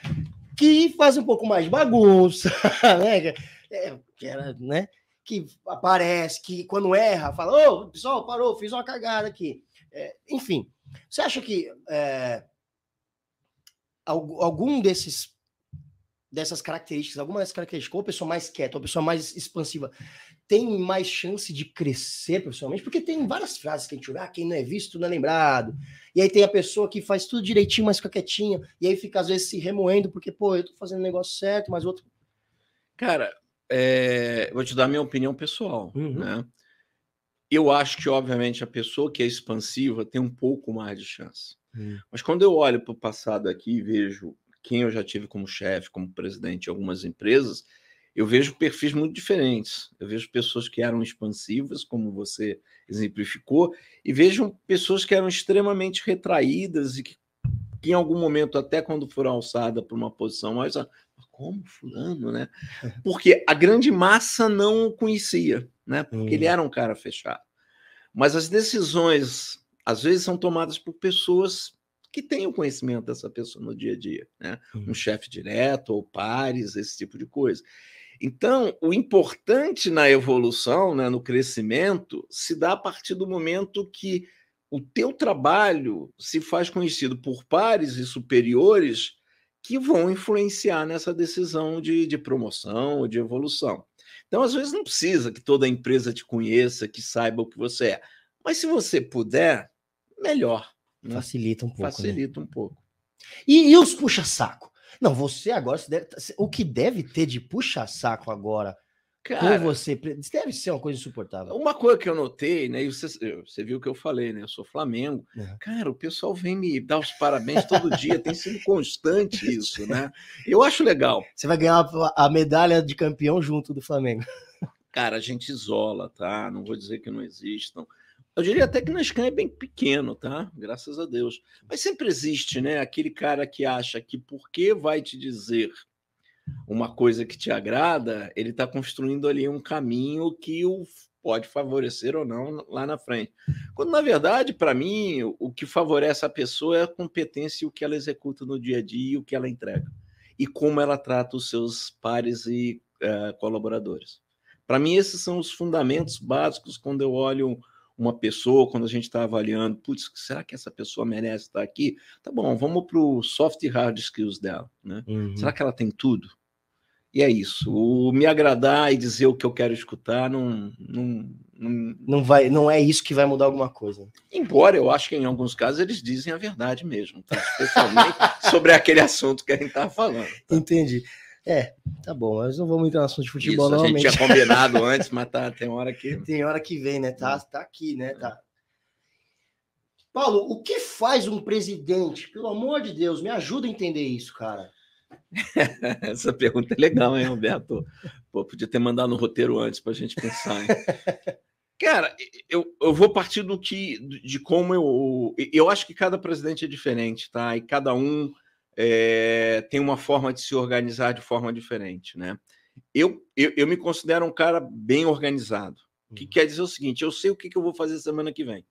Speaker 1: que fazem um pouco mais de bagunça, né? Que- é, que era, né? Que aparece, que quando erra, fala, ô, pessoal, parou, fiz uma cagada aqui. É, enfim, você acha que é, algu- algum desses dessas características, alguma dessas características, ou pessoa mais quieta, ou pessoa mais expansiva, tem mais chance de crescer profissionalmente? Porque tem várias frases que a gente ouve, ah, quem não é visto não é lembrado. E aí tem a pessoa que faz tudo direitinho, mas fica quietinha, e aí fica às vezes se remoendo, porque, pô, eu tô fazendo o negócio certo, mas outro.
Speaker 2: Cara, é, vou te dar minha opinião pessoal.
Speaker 1: Uhum.
Speaker 2: Né? Eu acho que, obviamente, a pessoa que é expansiva tem um pouco mais de chance. Mas quando eu olho para o passado aqui e vejo quem eu já tive como chefe, como presidente de algumas empresas, eu vejo perfis muito diferentes. Eu vejo pessoas que eram expansivas, como você exemplificou, e vejo pessoas que eram extremamente retraídas e que, que em algum momento, até quando foram alçadas para uma posição mais. "Ah, Como fulano, né? Porque a grande massa não o conhecia, né? Porque ele
Speaker 1: Hum.
Speaker 2: era um cara fechado. Mas as decisões, às vezes, são tomadas por pessoas que têm o conhecimento dessa pessoa no dia a dia, né? Um chefe direto ou pares, esse tipo de coisa. Então, o importante na evolução, né, no crescimento, se dá a partir do momento que o teu trabalho se faz conhecido por pares e superiores que vão influenciar nessa decisão de, de promoção ou de evolução. Então, às vezes, não precisa que toda a empresa te conheça, que saiba o que você é. Mas se você puder, melhor. né?
Speaker 1: Facilita um pouco. né?
Speaker 2: Facilita um pouco.
Speaker 1: E, e os puxa-saco? Não, você agora, deve- o que deve ter de puxa-saco agora
Speaker 2: Cara,
Speaker 1: com você, deve ser uma coisa insuportável.
Speaker 2: uma coisa que eu notei, né? E você, você viu o que eu falei, né? Eu sou Flamengo.
Speaker 1: Uhum.
Speaker 2: Cara, o pessoal vem me dar os parabéns todo dia, tem sido constante isso, né? Eu acho legal.
Speaker 1: Você vai ganhar a a medalha de campeão junto do Flamengo.
Speaker 2: Cara, a gente isola, tá? Não vou dizer que não existam, Eu diria até que na Scan é bem pequeno, tá? Graças a Deus. Mas sempre existe, né? Aquele cara que acha que porque vai te dizer uma coisa que te agrada, ele está construindo ali um caminho que o pode favorecer ou não lá na frente. Quando, na verdade, para mim, o que favorece a pessoa é a competência e o que ela executa no dia a dia e o que ela entrega. E como ela trata os seus pares e uh, colaboradores. Para mim, esses são os fundamentos básicos quando eu olho uma pessoa, quando a gente está avaliando, putz, será que essa pessoa merece estar aqui? Tá bom, vamos para o soft e hard skills dela. Né? Uhum. Será que ela tem tudo? E é isso. O me agradar e dizer o que eu quero escutar não, não,
Speaker 1: não, não vai, não é isso que vai mudar alguma coisa.
Speaker 2: Embora eu acho que em alguns casos eles dizem a verdade mesmo, tá? especialmente sobre aquele assunto que a gente está falando.
Speaker 1: Tá? Entendi. É, tá bom, mas não vamos entrar no assunto de futebol,
Speaker 2: Isso,
Speaker 1: não.
Speaker 2: A gente tinha combinado antes, mas tá, tem hora que.
Speaker 1: Tem hora que vem, né? Tá, tá aqui, né? Tá. Paulo, o que faz um presidente? Pelo amor de Deus, me ajuda a entender isso, cara.
Speaker 2: Essa pergunta é legal, hein, Roberto? Pô, podia ter mandado no roteiro antes para a gente pensar. Hein? Cara, eu, eu vou partir do que, de como eu. Eu acho que cada presidente é diferente, tá? E cada um é, tem uma forma de se organizar de forma diferente, né? Eu, eu, eu me considero um cara bem organizado, que uhum. quer dizer o seguinte: eu sei o que, que eu vou fazer semana que vem.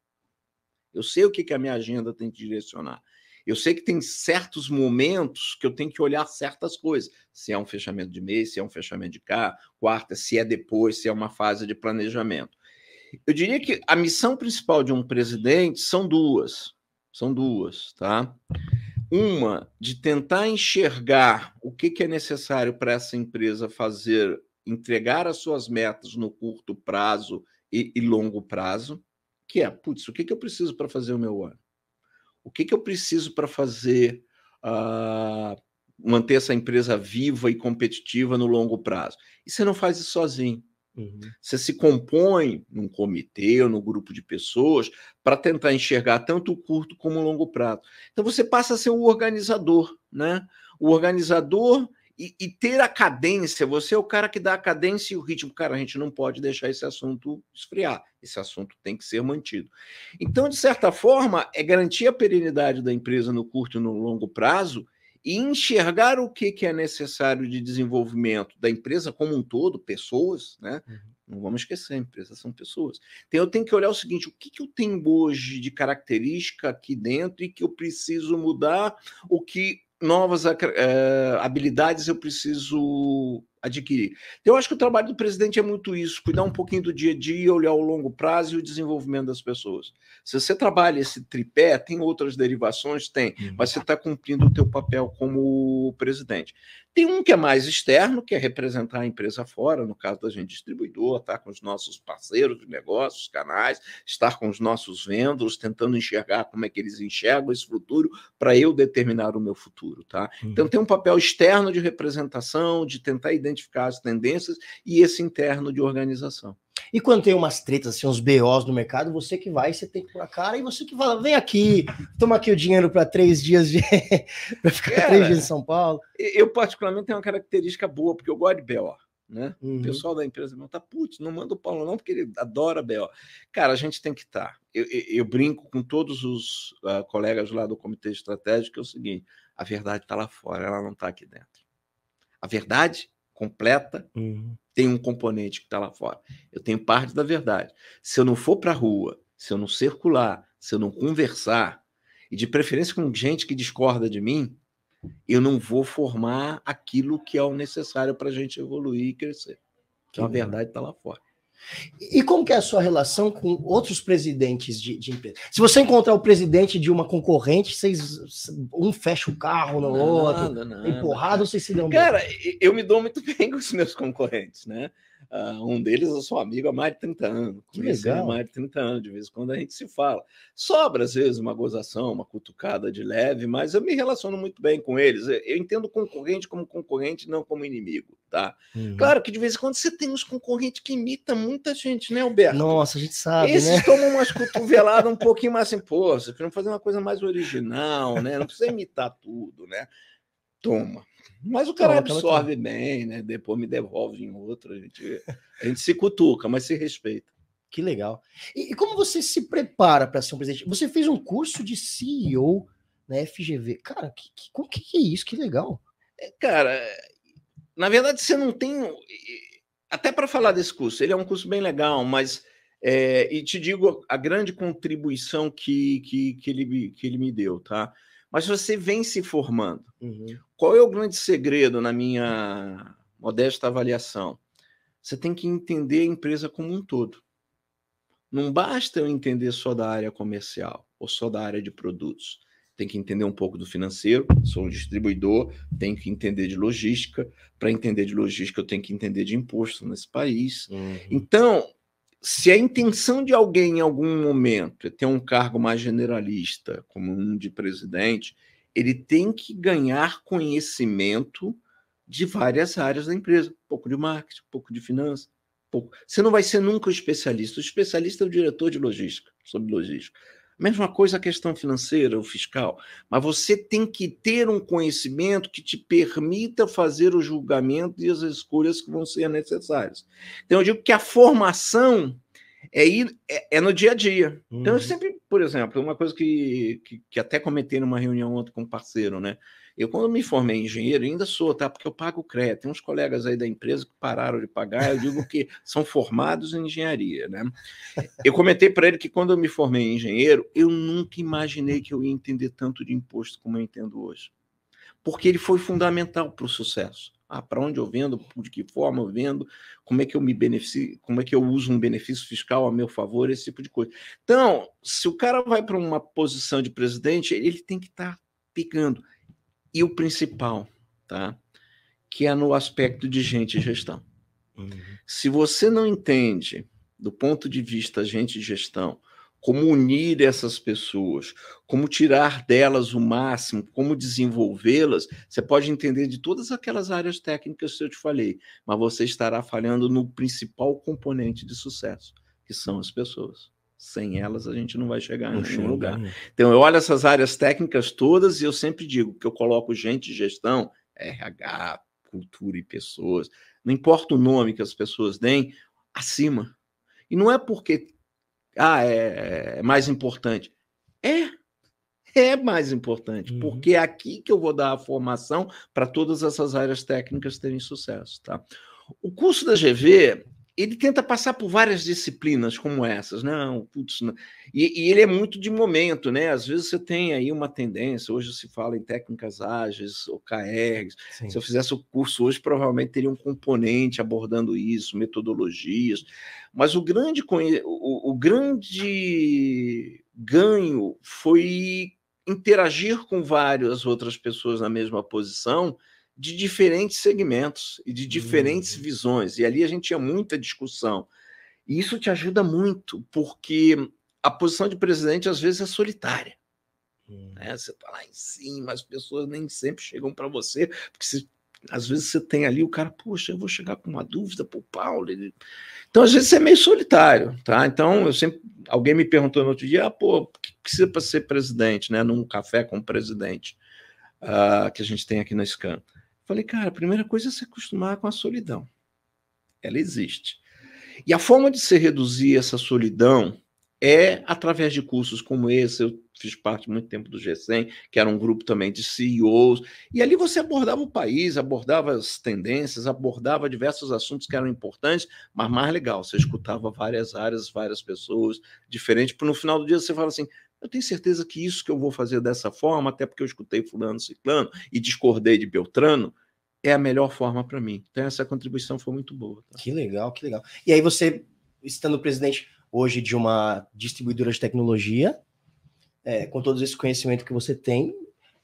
Speaker 2: Eu sei o que, que a minha agenda tem que direcionar. Eu sei que tem certos momentos que eu tenho que olhar certas coisas. Se é um fechamento de mês, se é um fechamento de cá, quarta, se é depois, se é uma fase de planejamento. Eu diria que a missão principal de um presidente são duas. São duas, tá? Uma, de tentar enxergar o que, que é necessário para essa empresa fazer, entregar as suas metas no curto prazo e, e longo prazo, que é, putz, o que, que eu preciso para fazer o meu ano? O que, que eu preciso para fazer uh, manter essa empresa viva e competitiva no longo prazo? E você não faz isso sozinho. Uhum. Você se compõe num comitê ou num grupo de pessoas para tentar enxergar tanto o curto como o longo prazo. Então você passa a ser o organizador, né? O organizador e, e, ter a cadência, você é o cara que dá a cadência e o ritmo. Cara, a gente não pode deixar esse assunto esfriar, esse assunto tem que ser mantido. Então, de certa forma, é garantir a perenidade da empresa no curto e no longo prazo e enxergar o que, que é necessário de desenvolvimento da empresa como um todo, pessoas, né? Uhum. Não vamos esquecer, empresas são pessoas. Então, eu tenho que olhar o seguinte: o que, que eu tenho hoje de característica aqui dentro e que eu preciso mudar, o que novas uh, habilidades eu preciso adquirir. Eu acho que o trabalho do presidente é muito isso, cuidar um pouquinho do dia a dia, olhar o longo prazo e o desenvolvimento das pessoas. Se você trabalha esse tripé, tem outras derivações? Tem, uhum. mas você está cumprindo o teu papel como presidente. Tem um que é mais externo, que é representar a empresa fora, no caso da gente distribuidor, estar tá com os nossos parceiros de negócios, canais, estar com os nossos vendedores, tentando enxergar como é que eles enxergam esse futuro para eu determinar o meu futuro, tá? Uhum. Então tem um papel externo de representação, de tentar identificar as tendências e esse interno de organização.
Speaker 1: E quando tem umas tretas, assim, uns BOs no mercado, você que vai, você tem que pôr a cara e você que fala, vem aqui, toma aqui o dinheiro para três dias de. para ficar Cara, três dias em São Paulo.
Speaker 2: Eu, particularmente, tenho uma característica boa, porque eu gosto de BO. Né? Uhum. O pessoal da empresa me tá, putz, não manda o Paulo não, porque ele adora BO. Cara, a gente tem que estar. Tá. Eu, eu, eu, brinco com todos os uh, colegas lá do comitê estratégico, que é o seguinte: a verdade está lá fora, ela não está aqui dentro. A verdade completa, uhum. tem um componente que está lá fora. Eu tenho parte da verdade. Se eu não for para a rua, se eu não circular, se eu não conversar, e de preferência com gente que discorda de mim, eu não vou formar aquilo que é o necessário para a gente evoluir e crescer. Então a verdade está lá fora.
Speaker 1: E como que é a sua relação com outros presidentes de, de empresa? Se você encontrar o presidente de uma concorrente, vocês um fecha o carro no nada, outro, nada, empurrado, vocês se dão
Speaker 2: Cara, bem. eu me dou muito bem com os meus concorrentes, né? Uh, um deles eu sou amigo há mais de 30 anos.
Speaker 1: Que legal.
Speaker 2: Há mais de 30 anos, de vez em quando a gente se fala. Sobra, às vezes, uma gozação, uma cutucada de leve, mas eu me relaciono muito bem com eles. Eu entendo concorrente como concorrente, não como inimigo, tá? Uhum. Claro que de vez em quando você tem uns concorrentes que imitam muita gente, né, Alberto?
Speaker 1: Nossa, a gente sabe,
Speaker 2: Esses
Speaker 1: né?
Speaker 2: tomam umas cotoveladas um pouquinho mais assim, pô, você precisa fazer uma coisa mais original, né? Não precisa imitar tudo, né? Toma. Mas o cara absorve bem, né? Depois me devolve em outro. A gente, a gente se cutuca, mas se respeita.
Speaker 1: Que legal. E, e como você se prepara para ser um presidente? Você fez um curso de CEO na FGV. Cara, que, que, como que é isso? Que legal.
Speaker 2: É, cara, na verdade, você não tem. Até para falar desse curso, ele é um curso bem legal, mas. É, e te digo a grande contribuição que, que, que, ele, que ele me deu, tá? Mas você vem se formando. Uhum. Qual é o grande segredo na minha modesta avaliação? Você tem que entender a empresa como um todo. Não basta eu entender só da área comercial ou só da área de produtos. Tem que entender um pouco do financeiro, sou um distribuidor, tenho que entender de logística. Para entender de logística, eu tenho que entender de imposto nesse país. Uhum. Então, se a intenção de alguém em algum momento é ter um cargo mais generalista, como um de presidente, ele tem que ganhar conhecimento de várias áreas da empresa, pouco de marketing, pouco de finanças, pouco. Você não vai ser nunca o especialista. O especialista é o diretor de logística, sobre logística. Mesma coisa a questão financeira ou fiscal. Mas você tem que ter um conhecimento que te permita fazer o julgamento e as escolhas que vão ser necessárias. Então, eu digo que a formação é ir é, é no dia a dia. Uhum. Então, eu uhum. sempre, por exemplo, uma coisa que, que, que até comentei numa reunião ontem com um parceiro, né? Eu, quando me formei em engenheiro, ainda sou, tá? Porque eu pago crédito. Tem uns colegas aí da empresa que pararam de pagar, eu digo que são formados em engenharia, né? Eu comentei para ele que quando eu me formei em engenheiro, eu nunca imaginei que eu ia entender tanto de imposto como eu entendo hoje. Porque ele foi fundamental para o sucesso. Ah, para onde eu vendo, de que forma eu vendo, como é que eu me beneficio, como é que eu uso um benefício fiscal a meu favor, esse tipo de coisa. Então, se o cara vai para uma posição de presidente, ele tem que estar tá pegando e o principal, tá? Que é no aspecto de gente e gestão. Uhum. Se você não entende, do ponto de vista gente e gestão, como unir essas pessoas, como tirar delas o máximo, como desenvolvê-las, você pode entender de todas aquelas áreas técnicas que eu te falei, mas você estará falhando no principal componente de sucesso, que são as pessoas. Sem elas, a gente não vai chegar em nenhum lugar. Então, eu olho essas áreas técnicas todas e eu sempre digo que eu coloco gente de gestão, RH, cultura e pessoas, não importa o nome que as pessoas deem, acima. E não é porque ah, é, é mais importante. É, é mais importante, uhum. porque é aqui que eu vou dar a formação para todas essas áreas técnicas terem sucesso, tá? O curso da GV ele tenta passar por várias disciplinas como essas, não, putz, não. E, e, ele é muito de momento, né? Às vezes você tem aí uma tendência, hoje se fala em técnicas ágeis, OKRs. Sim. Se eu fizesse o curso hoje, provavelmente teria um componente abordando isso, metodologias. Mas o grande, o, o grande ganho foi interagir com várias outras pessoas na mesma posição de diferentes segmentos e de diferentes uhum. visões. E ali a gente tinha muita discussão. E isso te ajuda muito, porque a posição de presidente às vezes é solitária. Uhum. Né? Você está lá em cima, as pessoas nem sempre chegam para você, porque você, às vezes você tem ali o cara, poxa, eu vou chegar com uma dúvida para o Paulo. Ele... Então, às vezes, você é meio solitário, tá? Então, eu sempre. Alguém me perguntou no outro dia, ah, pô, o que precisa para ser presidente, né? Num café com o presidente uh, que a gente tem aqui na Scan. Falei, cara, a primeira coisa é se acostumar com a solidão. Ela existe. E a forma de se reduzir essa solidão é através de cursos como esse. Eu fiz parte muito tempo do G100, que era um grupo também de CEOs, e ali você abordava o país, abordava as tendências, abordava diversos assuntos que eram importantes, mas mais legal, você escutava várias áreas, várias pessoas diferentes, para no final do dia você fala assim: eu tenho certeza que isso que eu vou fazer dessa forma, até porque eu escutei fulano, ciclano e discordei de Beltrano, é a melhor forma para mim. Então essa contribuição foi muito boa.
Speaker 1: Tá? Que legal, que legal. E aí você, estando presidente hoje de uma distribuidora de tecnologia, é, com todo esse conhecimento que você tem,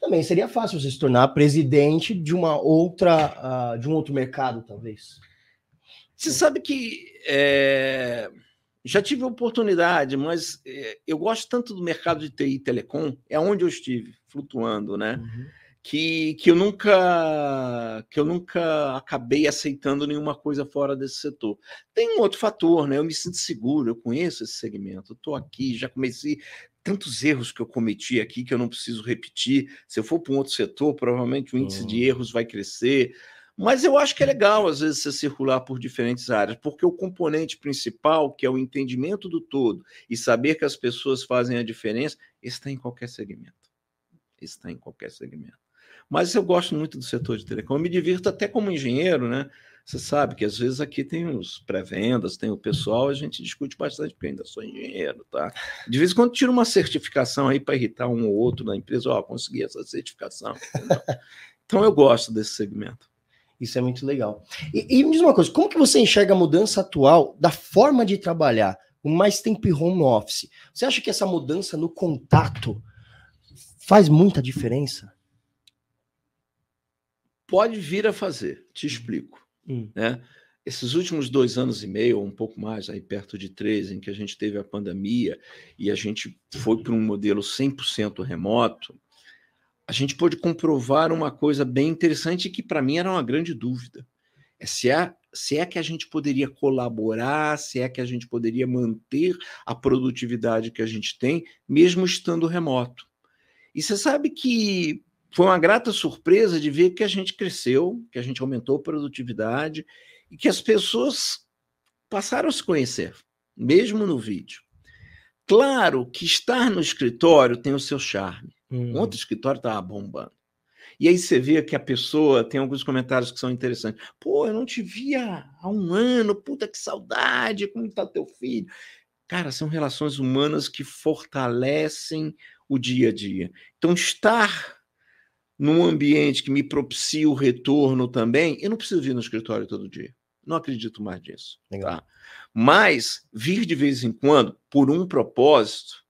Speaker 1: também seria fácil você se tornar presidente de uma outra, uh, de um outro mercado, talvez.
Speaker 2: Você sabe que é já tive oportunidade, mas é, eu gosto tanto do mercado de TI e telecom, é onde eu estive, flutuando, né? Uhum. Que, que eu nunca que eu nunca acabei aceitando nenhuma coisa fora desse setor. Tem um outro fator, né? Eu me sinto seguro, eu conheço esse segmento, eu estou aqui, já comecei tantos erros que eu cometi aqui que eu não preciso repetir. Se eu for para um outro setor, provavelmente o índice uhum. de erros vai crescer Mas eu acho que é legal, às vezes, você circular por diferentes áreas, porque o componente principal, que é o entendimento do todo e saber que as pessoas fazem a diferença, está em qualquer segmento. Está em qualquer segmento. Mas eu gosto muito do setor de telecom, eu me divirto até como engenheiro, né? Você sabe que às vezes aqui tem os pré-vendas, tem o pessoal, a gente discute bastante, porque ainda sou engenheiro, tá? De vez em quando tiro uma certificação aí para irritar um ou outro na empresa, ó, oh, consegui essa certificação. então eu gosto desse segmento.
Speaker 1: Isso é muito legal. E, e, me diz uma coisa, como que você enxerga a mudança atual da forma de trabalhar, com mais tempo em home office? Você acha que essa mudança no contato faz muita diferença?
Speaker 2: Pode vir a fazer, te explico. Hum. Né? Esses últimos dois anos e meio, ou um pouco mais, aí perto de três, em que a gente teve a pandemia e a gente foi para um modelo 100% remoto, a gente pôde comprovar uma coisa bem interessante que para mim era uma grande dúvida. É se, é se é que a gente poderia colaborar, se é que a gente poderia manter a produtividade que a gente tem, mesmo estando remoto. E você sabe que foi uma grata surpresa de ver que a gente cresceu, que a gente aumentou a produtividade e que as pessoas passaram a se conhecer, mesmo no vídeo. Claro que estar no escritório tem o seu charme. Hum. Ontem o escritório estava bombando. E aí você vê que a pessoa tem alguns comentários que são interessantes. Pô, eu não te via há um ano, puta que saudade, como está teu filho? Cara, são relações humanas que fortalecem o dia a dia. Então, estar num ambiente que me propicia o retorno também, eu não preciso vir no escritório todo dia. Não acredito mais nisso. Tá? Mas vir de vez em quando, por um propósito,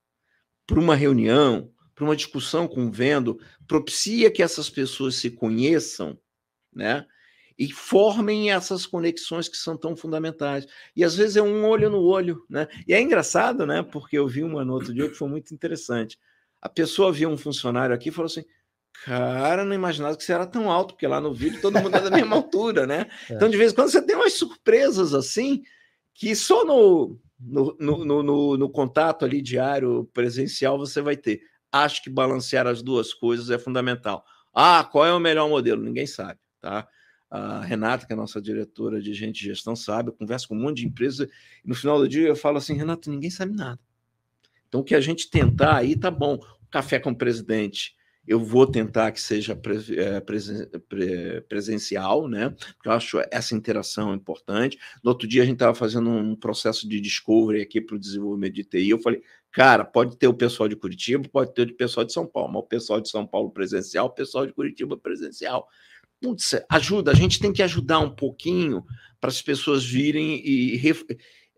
Speaker 2: por uma reunião, por uma discussão com o vendo, propicia que essas pessoas se conheçam, né? E formem essas conexões que são tão fundamentais. E às vezes é um olho no olho, né? E é engraçado, né? Porque eu vi uma no outro dia que foi muito interessante. A pessoa viu um funcionário aqui e falou assim: Cara, não imaginava que você era tão alto, porque lá no vídeo todo mundo é da mesma altura, né? É. Então, de vez em quando, você tem umas surpresas assim, que só no, no, no, no, no contato ali diário, presencial, você vai ter. Acho que balancear as duas coisas é fundamental. Ah, qual é o melhor modelo? Ninguém sabe, tá? A Renata, que é a nossa diretora de gente de gestão, sabe. Eu converso com um monte de empresa e no final do dia eu falo assim, Renato, ninguém sabe nada. Então, o que a gente tentar aí tá bom. Café com o presidente, eu vou tentar que seja é, presencial, né? Porque eu acho essa interação importante. No outro dia a gente estava fazendo um processo de discovery aqui para o desenvolvimento de TI. Eu falei, cara, pode ter o pessoal de Curitiba, pode ter o pessoal de São Paulo, mas o pessoal de São Paulo presencial, o pessoal de Curitiba presencial. Putz, ajuda, a gente tem que ajudar um pouquinho para as pessoas virem e re,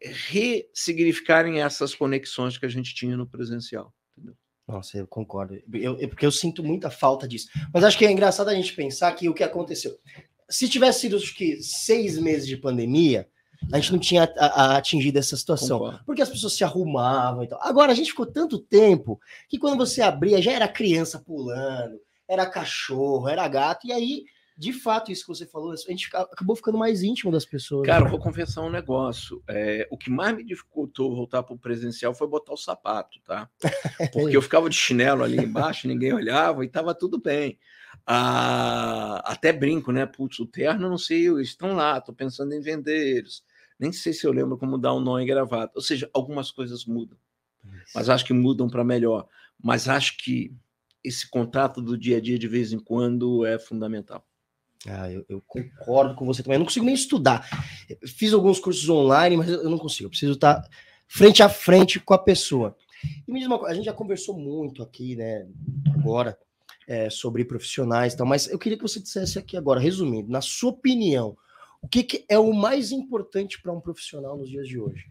Speaker 2: ressignificarem essas conexões que a gente tinha no presencial.
Speaker 1: Nossa, eu concordo. Eu, eu, porque eu sinto muita falta disso. Mas acho que é engraçado a gente pensar que o que aconteceu. Se tivesse sido acho que seis meses de pandemia, a gente não tinha a, a atingido essa situação. Concordo. Porque as pessoas se arrumavam e tal. Agora, a gente ficou tanto tempo que quando você abria, já era criança pulando, era cachorro, era gato, e aí de fato, isso que você falou, a gente acabou ficando mais íntimo das pessoas.
Speaker 2: Cara, né? vou confessar um negócio. É, o que mais me dificultou voltar para o presencial foi botar o sapato, tá? Porque eu ficava de chinelo ali embaixo, ninguém olhava e estava tudo bem. Ah, até brinco, né? Putz, o terno, não sei, eles estão lá, estou pensando em vender eles. Nem sei se eu lembro como dar um nó em gravata. Ou seja, algumas coisas mudam. Mas acho que mudam para melhor. Mas acho que esse contato do dia a dia, de vez em quando, é fundamental.
Speaker 1: Ah, eu, eu, concordo com você também. Eu não consigo nem estudar. Fiz alguns cursos online, mas eu não consigo. Eu preciso estar frente a frente com a pessoa. E me diz uma coisa, a gente já conversou muito aqui, né, agora, é, sobre profissionais e tal, mas eu queria que você dissesse aqui agora, resumindo, na sua opinião, o que, que é o mais importante para um profissional nos dias de hoje?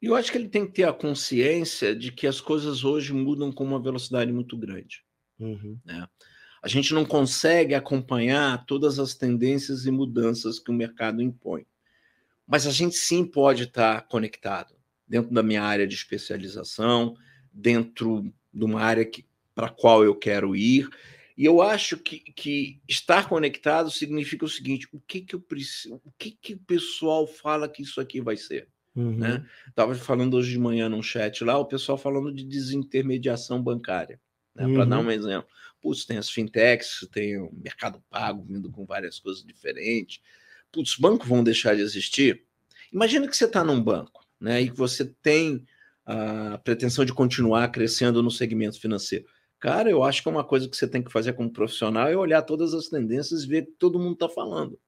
Speaker 2: Eu acho que ele tem que ter a consciência de que as coisas hoje mudam com uma velocidade muito grande. Uhum. Né? A gente não consegue acompanhar todas as tendências e mudanças que o mercado impõe. Mas a gente sim pode estar conectado dentro da minha área de especialização, dentro de uma área para a qual eu quero ir. E eu acho que, que estar conectado significa o seguinte: o que, que eu preciso, o que, que o pessoal fala que isso aqui vai ser? Uhum. Né? Estava falando hoje de manhã num chat lá, o pessoal falando de desintermediação bancária, né? uhum. para dar um exemplo. Putz, tem as fintechs, tem o mercado pago vindo com várias coisas diferentes. Putz, bancos vão deixar de existir? Imagina que você está num banco né, e que você tem a pretensão de continuar crescendo no segmento financeiro. Cara, eu acho que é uma coisa que você tem que fazer como profissional é olhar todas as tendências e ver o que todo mundo está falando.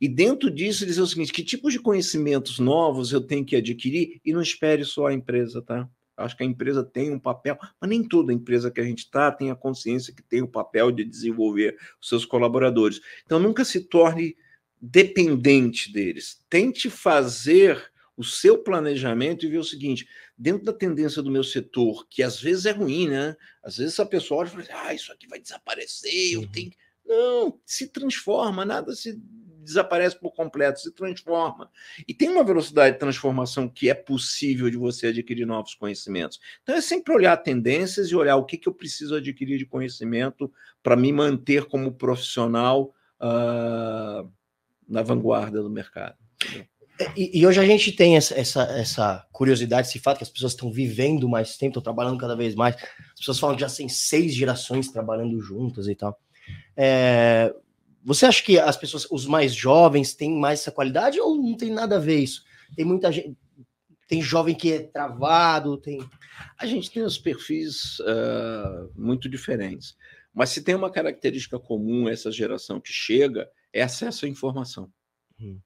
Speaker 2: E dentro disso, dizer o seguinte: que tipos de conhecimentos novos eu tenho que adquirir? E não espere só a empresa, tá? Acho que a empresa tem um papel, mas nem toda empresa que a gente está tem a consciência que tem o papel de desenvolver os seus colaboradores. Então, nunca se torne dependente deles. Tente fazer o seu planejamento e ver o seguinte: dentro da tendência do meu setor, que às vezes é ruim, né? Às vezes a pessoa olha e fala, assim, ah, isso aqui vai desaparecer, eu uhum. tenho. Não, se transforma, nada se desaparece por completo, se transforma. E tem uma velocidade de transformação que é possível de você adquirir novos conhecimentos. Então é sempre olhar tendências e olhar o que, que eu preciso adquirir de conhecimento para me manter como profissional uh, na vanguarda do mercado.
Speaker 1: E, e, hoje a gente tem essa, essa, essa, curiosidade, esse fato que as pessoas estão vivendo mais tempo, estão trabalhando cada vez mais. As pessoas falam que já tem seis gerações trabalhando juntas e tal. É, você acha que as pessoas, os mais jovens, têm mais essa qualidade ou não tem nada a ver isso? Tem muita gente. Tem jovem que é travado, tem.
Speaker 2: A gente tem os perfis uh, muito diferentes. Mas se tem uma característica comum essa geração que chega, é acesso à informação. Hum.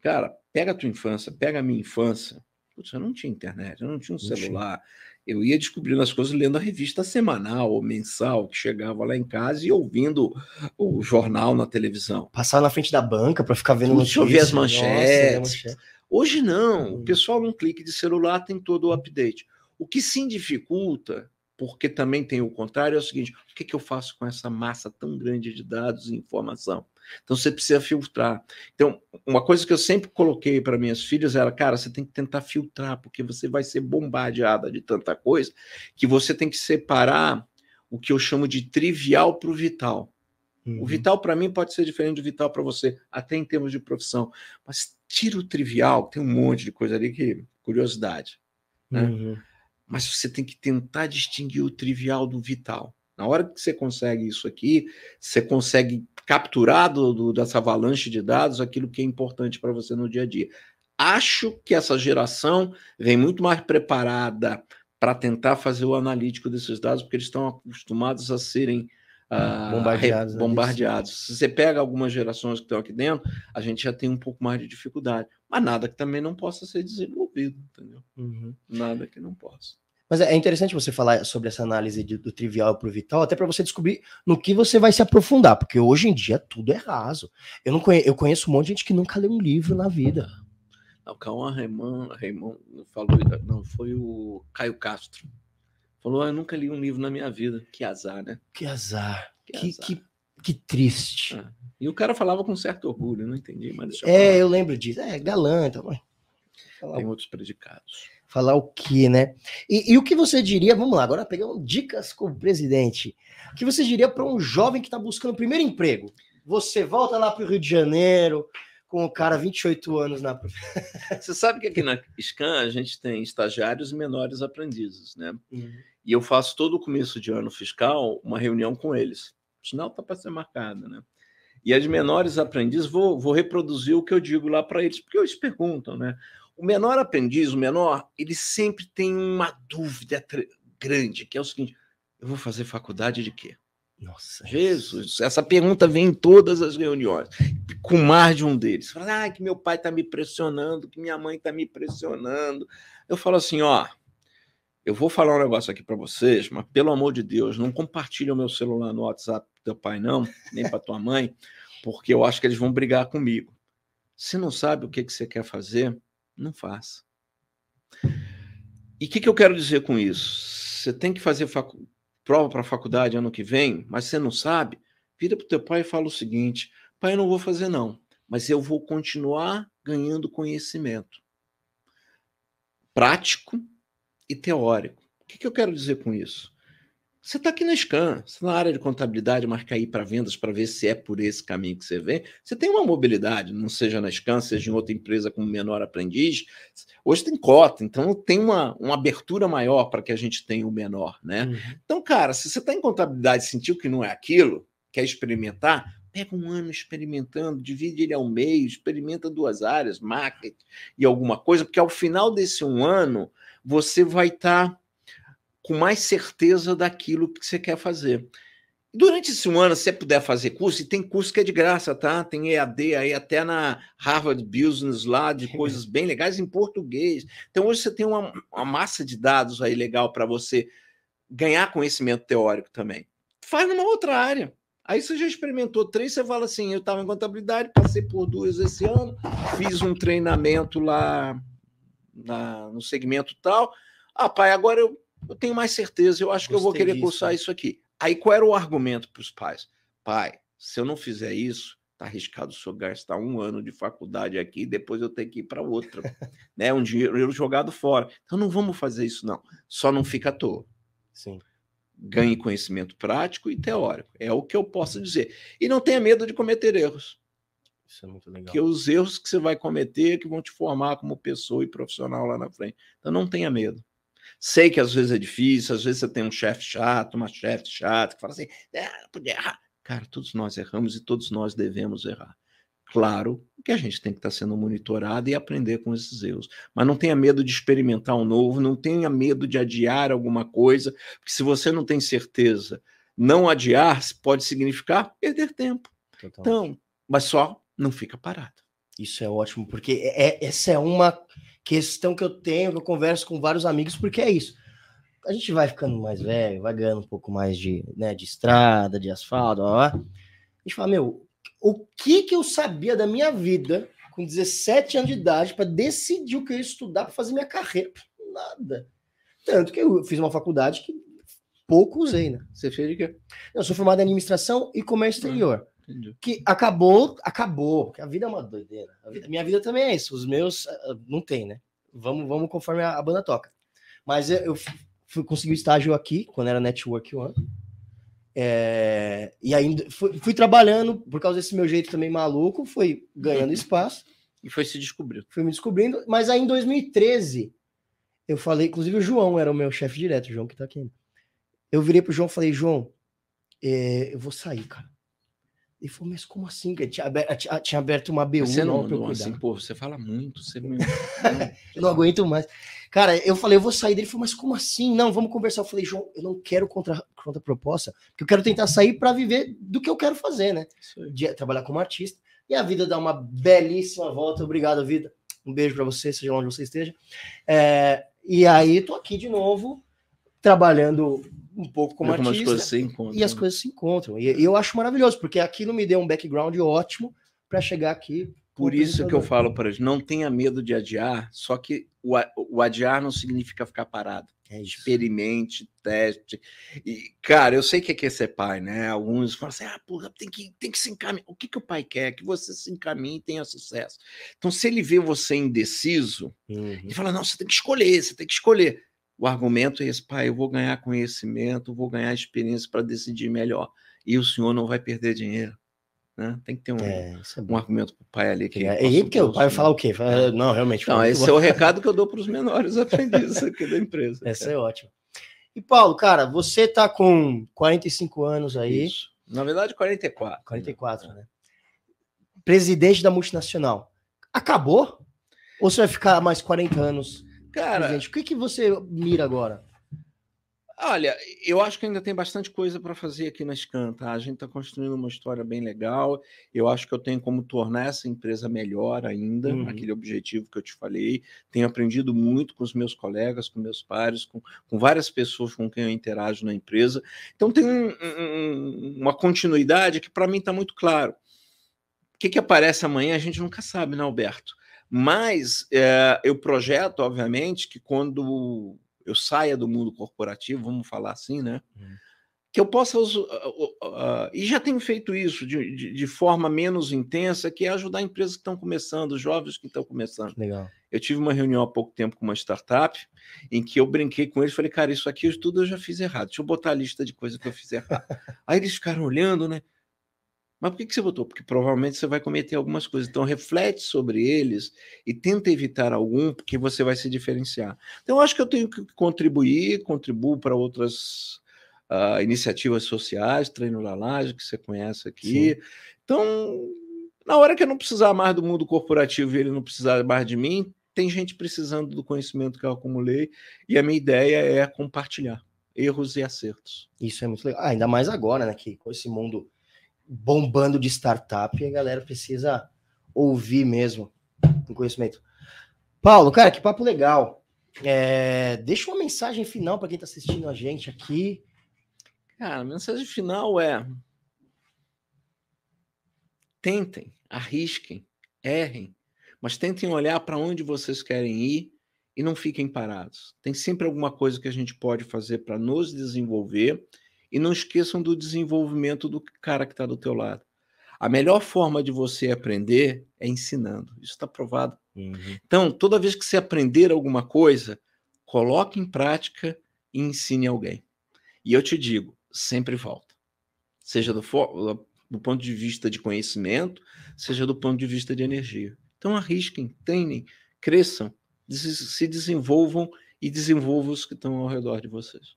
Speaker 2: Cara, pega a tua infância, pega a minha infância. Putz, eu não tinha internet, eu não tinha um não celular. Tinha eu ia descobrindo as coisas lendo a revista semanal ou mensal que chegava lá em casa e ouvindo o jornal na televisão.
Speaker 1: Passar na frente da banca para ficar vendo
Speaker 2: notícias. ouvir as manchetes. Nossa, Hoje não, o hum. pessoal num clique de celular tem todo o update. O que sim dificulta, porque também tem o contrário, é o seguinte: o que, que eu faço com essa massa tão grande de dados e informação? Então você precisa filtrar. Então, uma coisa que eu sempre coloquei para minhas filhas era, cara, você tem que tentar filtrar, porque você vai ser bombardeada de tanta coisa que você tem que separar o que eu chamo de trivial para o vital. Uhum. O vital para mim pode ser diferente do vital para você, até em termos de profissão. Mas tira o trivial, tem um monte de coisa ali que curiosidade, né? Uhum. Mas você tem que tentar distinguir o trivial do vital. Na hora que você consegue isso aqui, você consegue capturar do, do, dessa avalanche de dados aquilo que é importante para você no dia a dia. Acho que essa geração vem muito mais preparada para tentar fazer o analítico desses dados, porque eles estão acostumados a serem uh, bombardeados. Re, bombardeados. Se você pega algumas gerações que estão aqui dentro, a gente já tem um pouco mais de dificuldade. Mas nada que também não possa ser desenvolvido, entendeu? Uhum. Nada que não possa.
Speaker 1: Mas é interessante você falar sobre essa análise de, do trivial para o vital, até para você descobrir no que você vai se aprofundar, porque hoje em dia tudo é raso. Eu não conheço, eu conheço um monte de gente que nunca leu um livro na vida.
Speaker 2: O Cauã Raymond, Raymond falou, não, foi o Caio Castro. Falou, ah, eu nunca li um livro na minha vida. Que azar, né?
Speaker 1: Que azar. Que, que, azar. que, que triste. Ah.
Speaker 2: E o cara falava com certo orgulho, não entendi, mas
Speaker 1: eu É, eu lembro disso. É, galanta. Mas...
Speaker 2: Tem outros predicados.
Speaker 1: Falar o que, né? E, e, o que você diria, vamos lá, agora pegando dicas com o presidente. O que você diria para um jovem que está buscando o primeiro emprego? Você volta lá para o Rio de Janeiro, com o cara 28 anos na.
Speaker 2: você sabe que aqui na SCAN a gente tem estagiários e menores aprendizes, né? Uhum. E eu faço todo o começo de ano fiscal uma reunião com eles. O sinal está para ser marcado, né? E as menores aprendizes, vou, vou reproduzir o que eu digo lá para eles, porque eles perguntam, né? O menor aprendiz, o menor, ele sempre tem uma dúvida grande, que é o seguinte: eu vou fazer faculdade de quê? Nossa, Jesus, essa pergunta vem em todas as reuniões, com mais de um deles. Fala, ah, que meu pai está me pressionando, que minha mãe está me pressionando. Eu falo assim, ó, eu vou falar um negócio aqui para vocês, mas pelo amor de Deus, não compartilhe o meu celular no WhatsApp do teu pai, não, nem para tua mãe, porque eu acho que eles vão brigar comigo. Se não sabe o que, que você quer fazer, não faça. E o que, que, eu quero dizer com isso? Você tem que fazer facu... prova para a faculdade ano que vem, mas você não sabe? Vira para o teu pai e fala o seguinte: pai, eu não vou fazer não, mas eu vou continuar ganhando conhecimento prático e teórico. O que, que eu quero dizer com isso? Você está aqui na Scan, você tá na área de contabilidade, quer ir para vendas para ver se é por esse caminho que você vem. Você tem uma mobilidade, não seja na Scan, seja em outra empresa como menor aprendiz. Hoje tem cota, então tem uma, uma abertura maior para que a gente tenha o menor, né? Uhum. Então, cara, se você está em contabilidade e sentiu que não é aquilo, quer experimentar, pega um ano experimentando, divide ele ao meio, experimenta duas áreas, marketing e alguma coisa, porque ao final desse um ano você vai estar. Tá com mais certeza daquilo que você quer fazer. Durante esse um ano, se você puder fazer curso, e tem curso que é de graça, tá? Tem EAD aí até na Harvard Business lá, de coisas bem legais em português. Então, hoje você tem uma, uma massa de dados aí legal para você ganhar conhecimento teórico também. Faz numa outra área. Aí você já experimentou três, você fala assim: eu estava em contabilidade, passei por duas esse ano, fiz um treinamento lá na, no segmento tal. Ah, pai, agora eu eu tenho mais certeza, eu acho Gostei que eu vou querer disso. cursar isso aqui. Aí qual era o argumento para os pais? Pai, se eu não fizer isso, tá arriscado o senhor gastar um ano de faculdade aqui e depois eu tenho que ir para outra. né? Um dinheiro jogado fora. Então não vamos fazer isso, não. Só não fica à toa.
Speaker 1: Sim.
Speaker 2: Ganhe conhecimento prático e teórico. É o que eu posso dizer. E não tenha medo de cometer erros.
Speaker 1: Isso é muito legal.
Speaker 2: Que os erros que você vai cometer que vão te formar como pessoa e profissional lá na frente. Então não tenha medo. Sei que às vezes é difícil, às vezes você tem um chefe chato, uma chefe chata, que fala assim, é, podia errar. Cara, todos nós erramos e todos nós devemos errar. Claro que a gente tem que estar sendo monitorado e aprender com esses erros. Mas não tenha medo de experimentar um novo, não tenha medo de adiar alguma coisa, porque se você não tem certeza, não adiar pode significar perder tempo. Totalmente. Então, mas só não fica parado.
Speaker 1: Isso é ótimo, porque é, é essa é uma questão que eu tenho, que eu converso com vários amigos, porque é isso. A gente vai ficando mais velho, vai ganhando um pouco mais de, né, de estrada, de asfalto, blá. a gente fala, meu, o que que eu sabia da minha vida com 17 anos de idade para decidir o que eu ia estudar para fazer minha carreira? Nada. Tanto que eu fiz uma faculdade que pouco usei, né?
Speaker 2: Você fez de quê?
Speaker 1: Eu sou formado em administração e comércio exterior. Entendi. Que acabou, acabou. A vida é uma doideira. A, vida, minha vida também é isso. Os meus uh, não tem, né? Vamos, vamos conforme a, a banda toca. Mas eu, eu fui conseguir o estágio aqui, quando era Network One. É, e ainda fui, fui, trabalhando por causa desse meu jeito também maluco, foi ganhando espaço.
Speaker 2: E foi se descobrindo.
Speaker 1: Fui me descobrindo, mas aí em 2013, eu falei, inclusive o João era o meu chefe direto, o João que tá aqui. Eu virei pro João e falei, João, é, eu vou sair, cara. Ele falou, mas como assim? Que tinha, aberto, tinha aberto uma BU.
Speaker 2: Você não, não assim, pô, você fala muito, você não...
Speaker 1: não aguento mais. Cara, eu falei, eu vou sair dele. Ele falou, mas como assim? Não, vamos conversar. Eu falei, João, eu não quero contra, contra proposta, porque eu quero tentar sair para viver do que eu quero fazer, né? De trabalhar como artista. E a vida dá uma belíssima volta. Obrigado, vida. Um beijo para você, seja onde você esteja. É, e aí, tô aqui de novo, trabalhando um pouco como artista. As. E as coisas se encontram. E, eu acho maravilhoso, porque aquilo me deu um background ótimo para chegar aqui.
Speaker 2: Por isso que eu falo para eles, não tenha medo de adiar, só que o, o adiar não significa ficar parado. É Experimente, teste. E, cara, eu sei que é que é ser pai, né? Alguns falam assim: ah, porra, tem que, tem que se encaminhar. O que, que o pai quer? Que você se encaminhe e tenha sucesso. Então, se ele vê você indeciso, uhum. ele fala: não, você tem que escolher, você tem que escolher. O argumento é esse, pai, eu vou ganhar conhecimento, vou ganhar experiência para decidir melhor. E o senhor não vai perder dinheiro. Né? Tem que ter um, é, é um argumento para o pai ali. Que
Speaker 1: é, e porque o pai vai falar o quê? Fala, é. não, realmente.
Speaker 2: Não, esse bom. é o recado que eu dou para os menores aprendizes aqui da empresa.
Speaker 1: Essa é ótimo. E Paulo, cara, você está com 45 anos aí. Isso.
Speaker 2: Na verdade, 44.
Speaker 1: 44, né? né? Presidente da multinacional. Acabou? Ou você vai ficar mais 40 anos Cara, gente, o que, que você mira agora?
Speaker 2: Olha, eu acho que ainda tem bastante coisa para fazer aqui na Scan, tá? A gente está construindo uma história bem legal. Eu acho que eu tenho como tornar essa empresa melhor ainda, uhum. aquele objetivo que eu te falei. Tenho aprendido muito com os meus colegas, com meus pares, com, com várias pessoas com quem eu interajo na empresa. Então tem um, um, uma continuidade que para mim está muito claro. O que, que aparece amanhã a gente nunca sabe, né, Alberto? Mas é, eu projeto, obviamente, que quando eu saia do mundo corporativo, vamos falar assim, né? Uhum. Que eu possa. Uh, uh, uh, e já tenho feito isso de, de, de, forma menos intensa, que é ajudar empresas que estão começando, jovens que estão começando.
Speaker 1: Legal.
Speaker 2: Eu tive uma reunião há pouco tempo com uma startup em que eu brinquei com eles, falei, cara, isso aqui tudo eu já fiz errado. Deixa eu botar a lista de coisas que eu fiz errado. Aí eles ficaram olhando, né? Mas por que, que você votou? Porque provavelmente você vai cometer algumas coisas. Então, reflete sobre eles e tenta evitar algum, porque você vai se diferenciar. Então, eu acho que eu tenho que contribuir, contribuo para outras uh, iniciativas sociais, Treino da Laje, que você conhece aqui. Sim. Então, na hora que eu não precisar mais do mundo corporativo e ele não precisar mais de mim, tem gente precisando do conhecimento que eu acumulei e a minha ideia é compartilhar erros e acertos.
Speaker 1: Isso é muito legal. Ah, ainda mais agora, né, que com esse mundo bombando de startup e a galera precisa ouvir mesmo o conhecimento. Paulo, cara, que papo legal. É, deixa uma mensagem final para quem está assistindo a gente aqui.
Speaker 2: Cara, a mensagem final é: tentem, arrisquem, errem, mas tentem olhar para onde vocês querem ir e não fiquem parados. Tem sempre alguma coisa que a gente pode fazer para nos desenvolver e não esqueçam do desenvolvimento do cara que está do teu lado. A melhor forma de você aprender é ensinando. Isso está provado. Uhum. Então, toda vez que você aprender alguma coisa, coloque em prática e ensine alguém. E eu te digo, sempre volta. Seja do, do ponto de vista de conhecimento, seja do ponto de vista de energia. Então, arrisquem, treinem, cresçam, se desenvolvam e desenvolvam os que estão ao redor de vocês.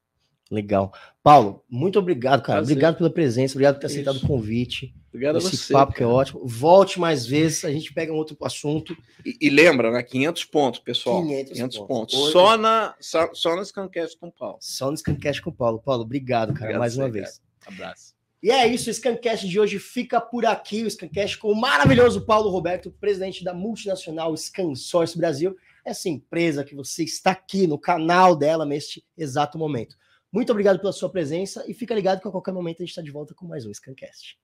Speaker 1: Legal. Paulo, muito obrigado, cara. Prazer. Obrigado pela presença, obrigado por ter aceitado Isso. o convite.
Speaker 2: Obrigado
Speaker 1: Esse
Speaker 2: a você.
Speaker 1: papo cara. que é ótimo. Volte mais vezes, a gente pega um outro assunto.
Speaker 2: E, e lembra, né? 500 pontos, pessoal. 500, 500 pontos. pontos. Só, na, só, só no Scancast com o Paulo.
Speaker 1: Só no Scancast com o Paulo. Paulo, obrigado, cara, obrigado mais uma vez.
Speaker 2: Cara. Abraço.
Speaker 1: E é isso, o Scancast de hoje fica por aqui. O Scancast com o maravilhoso Paulo Roberto, presidente da multinacional ScanSource Brasil. Essa empresa que você está aqui no canal dela neste exato momento. Muito obrigado pela sua presença e fica ligado que a qualquer momento a gente está de volta com mais um Scancast.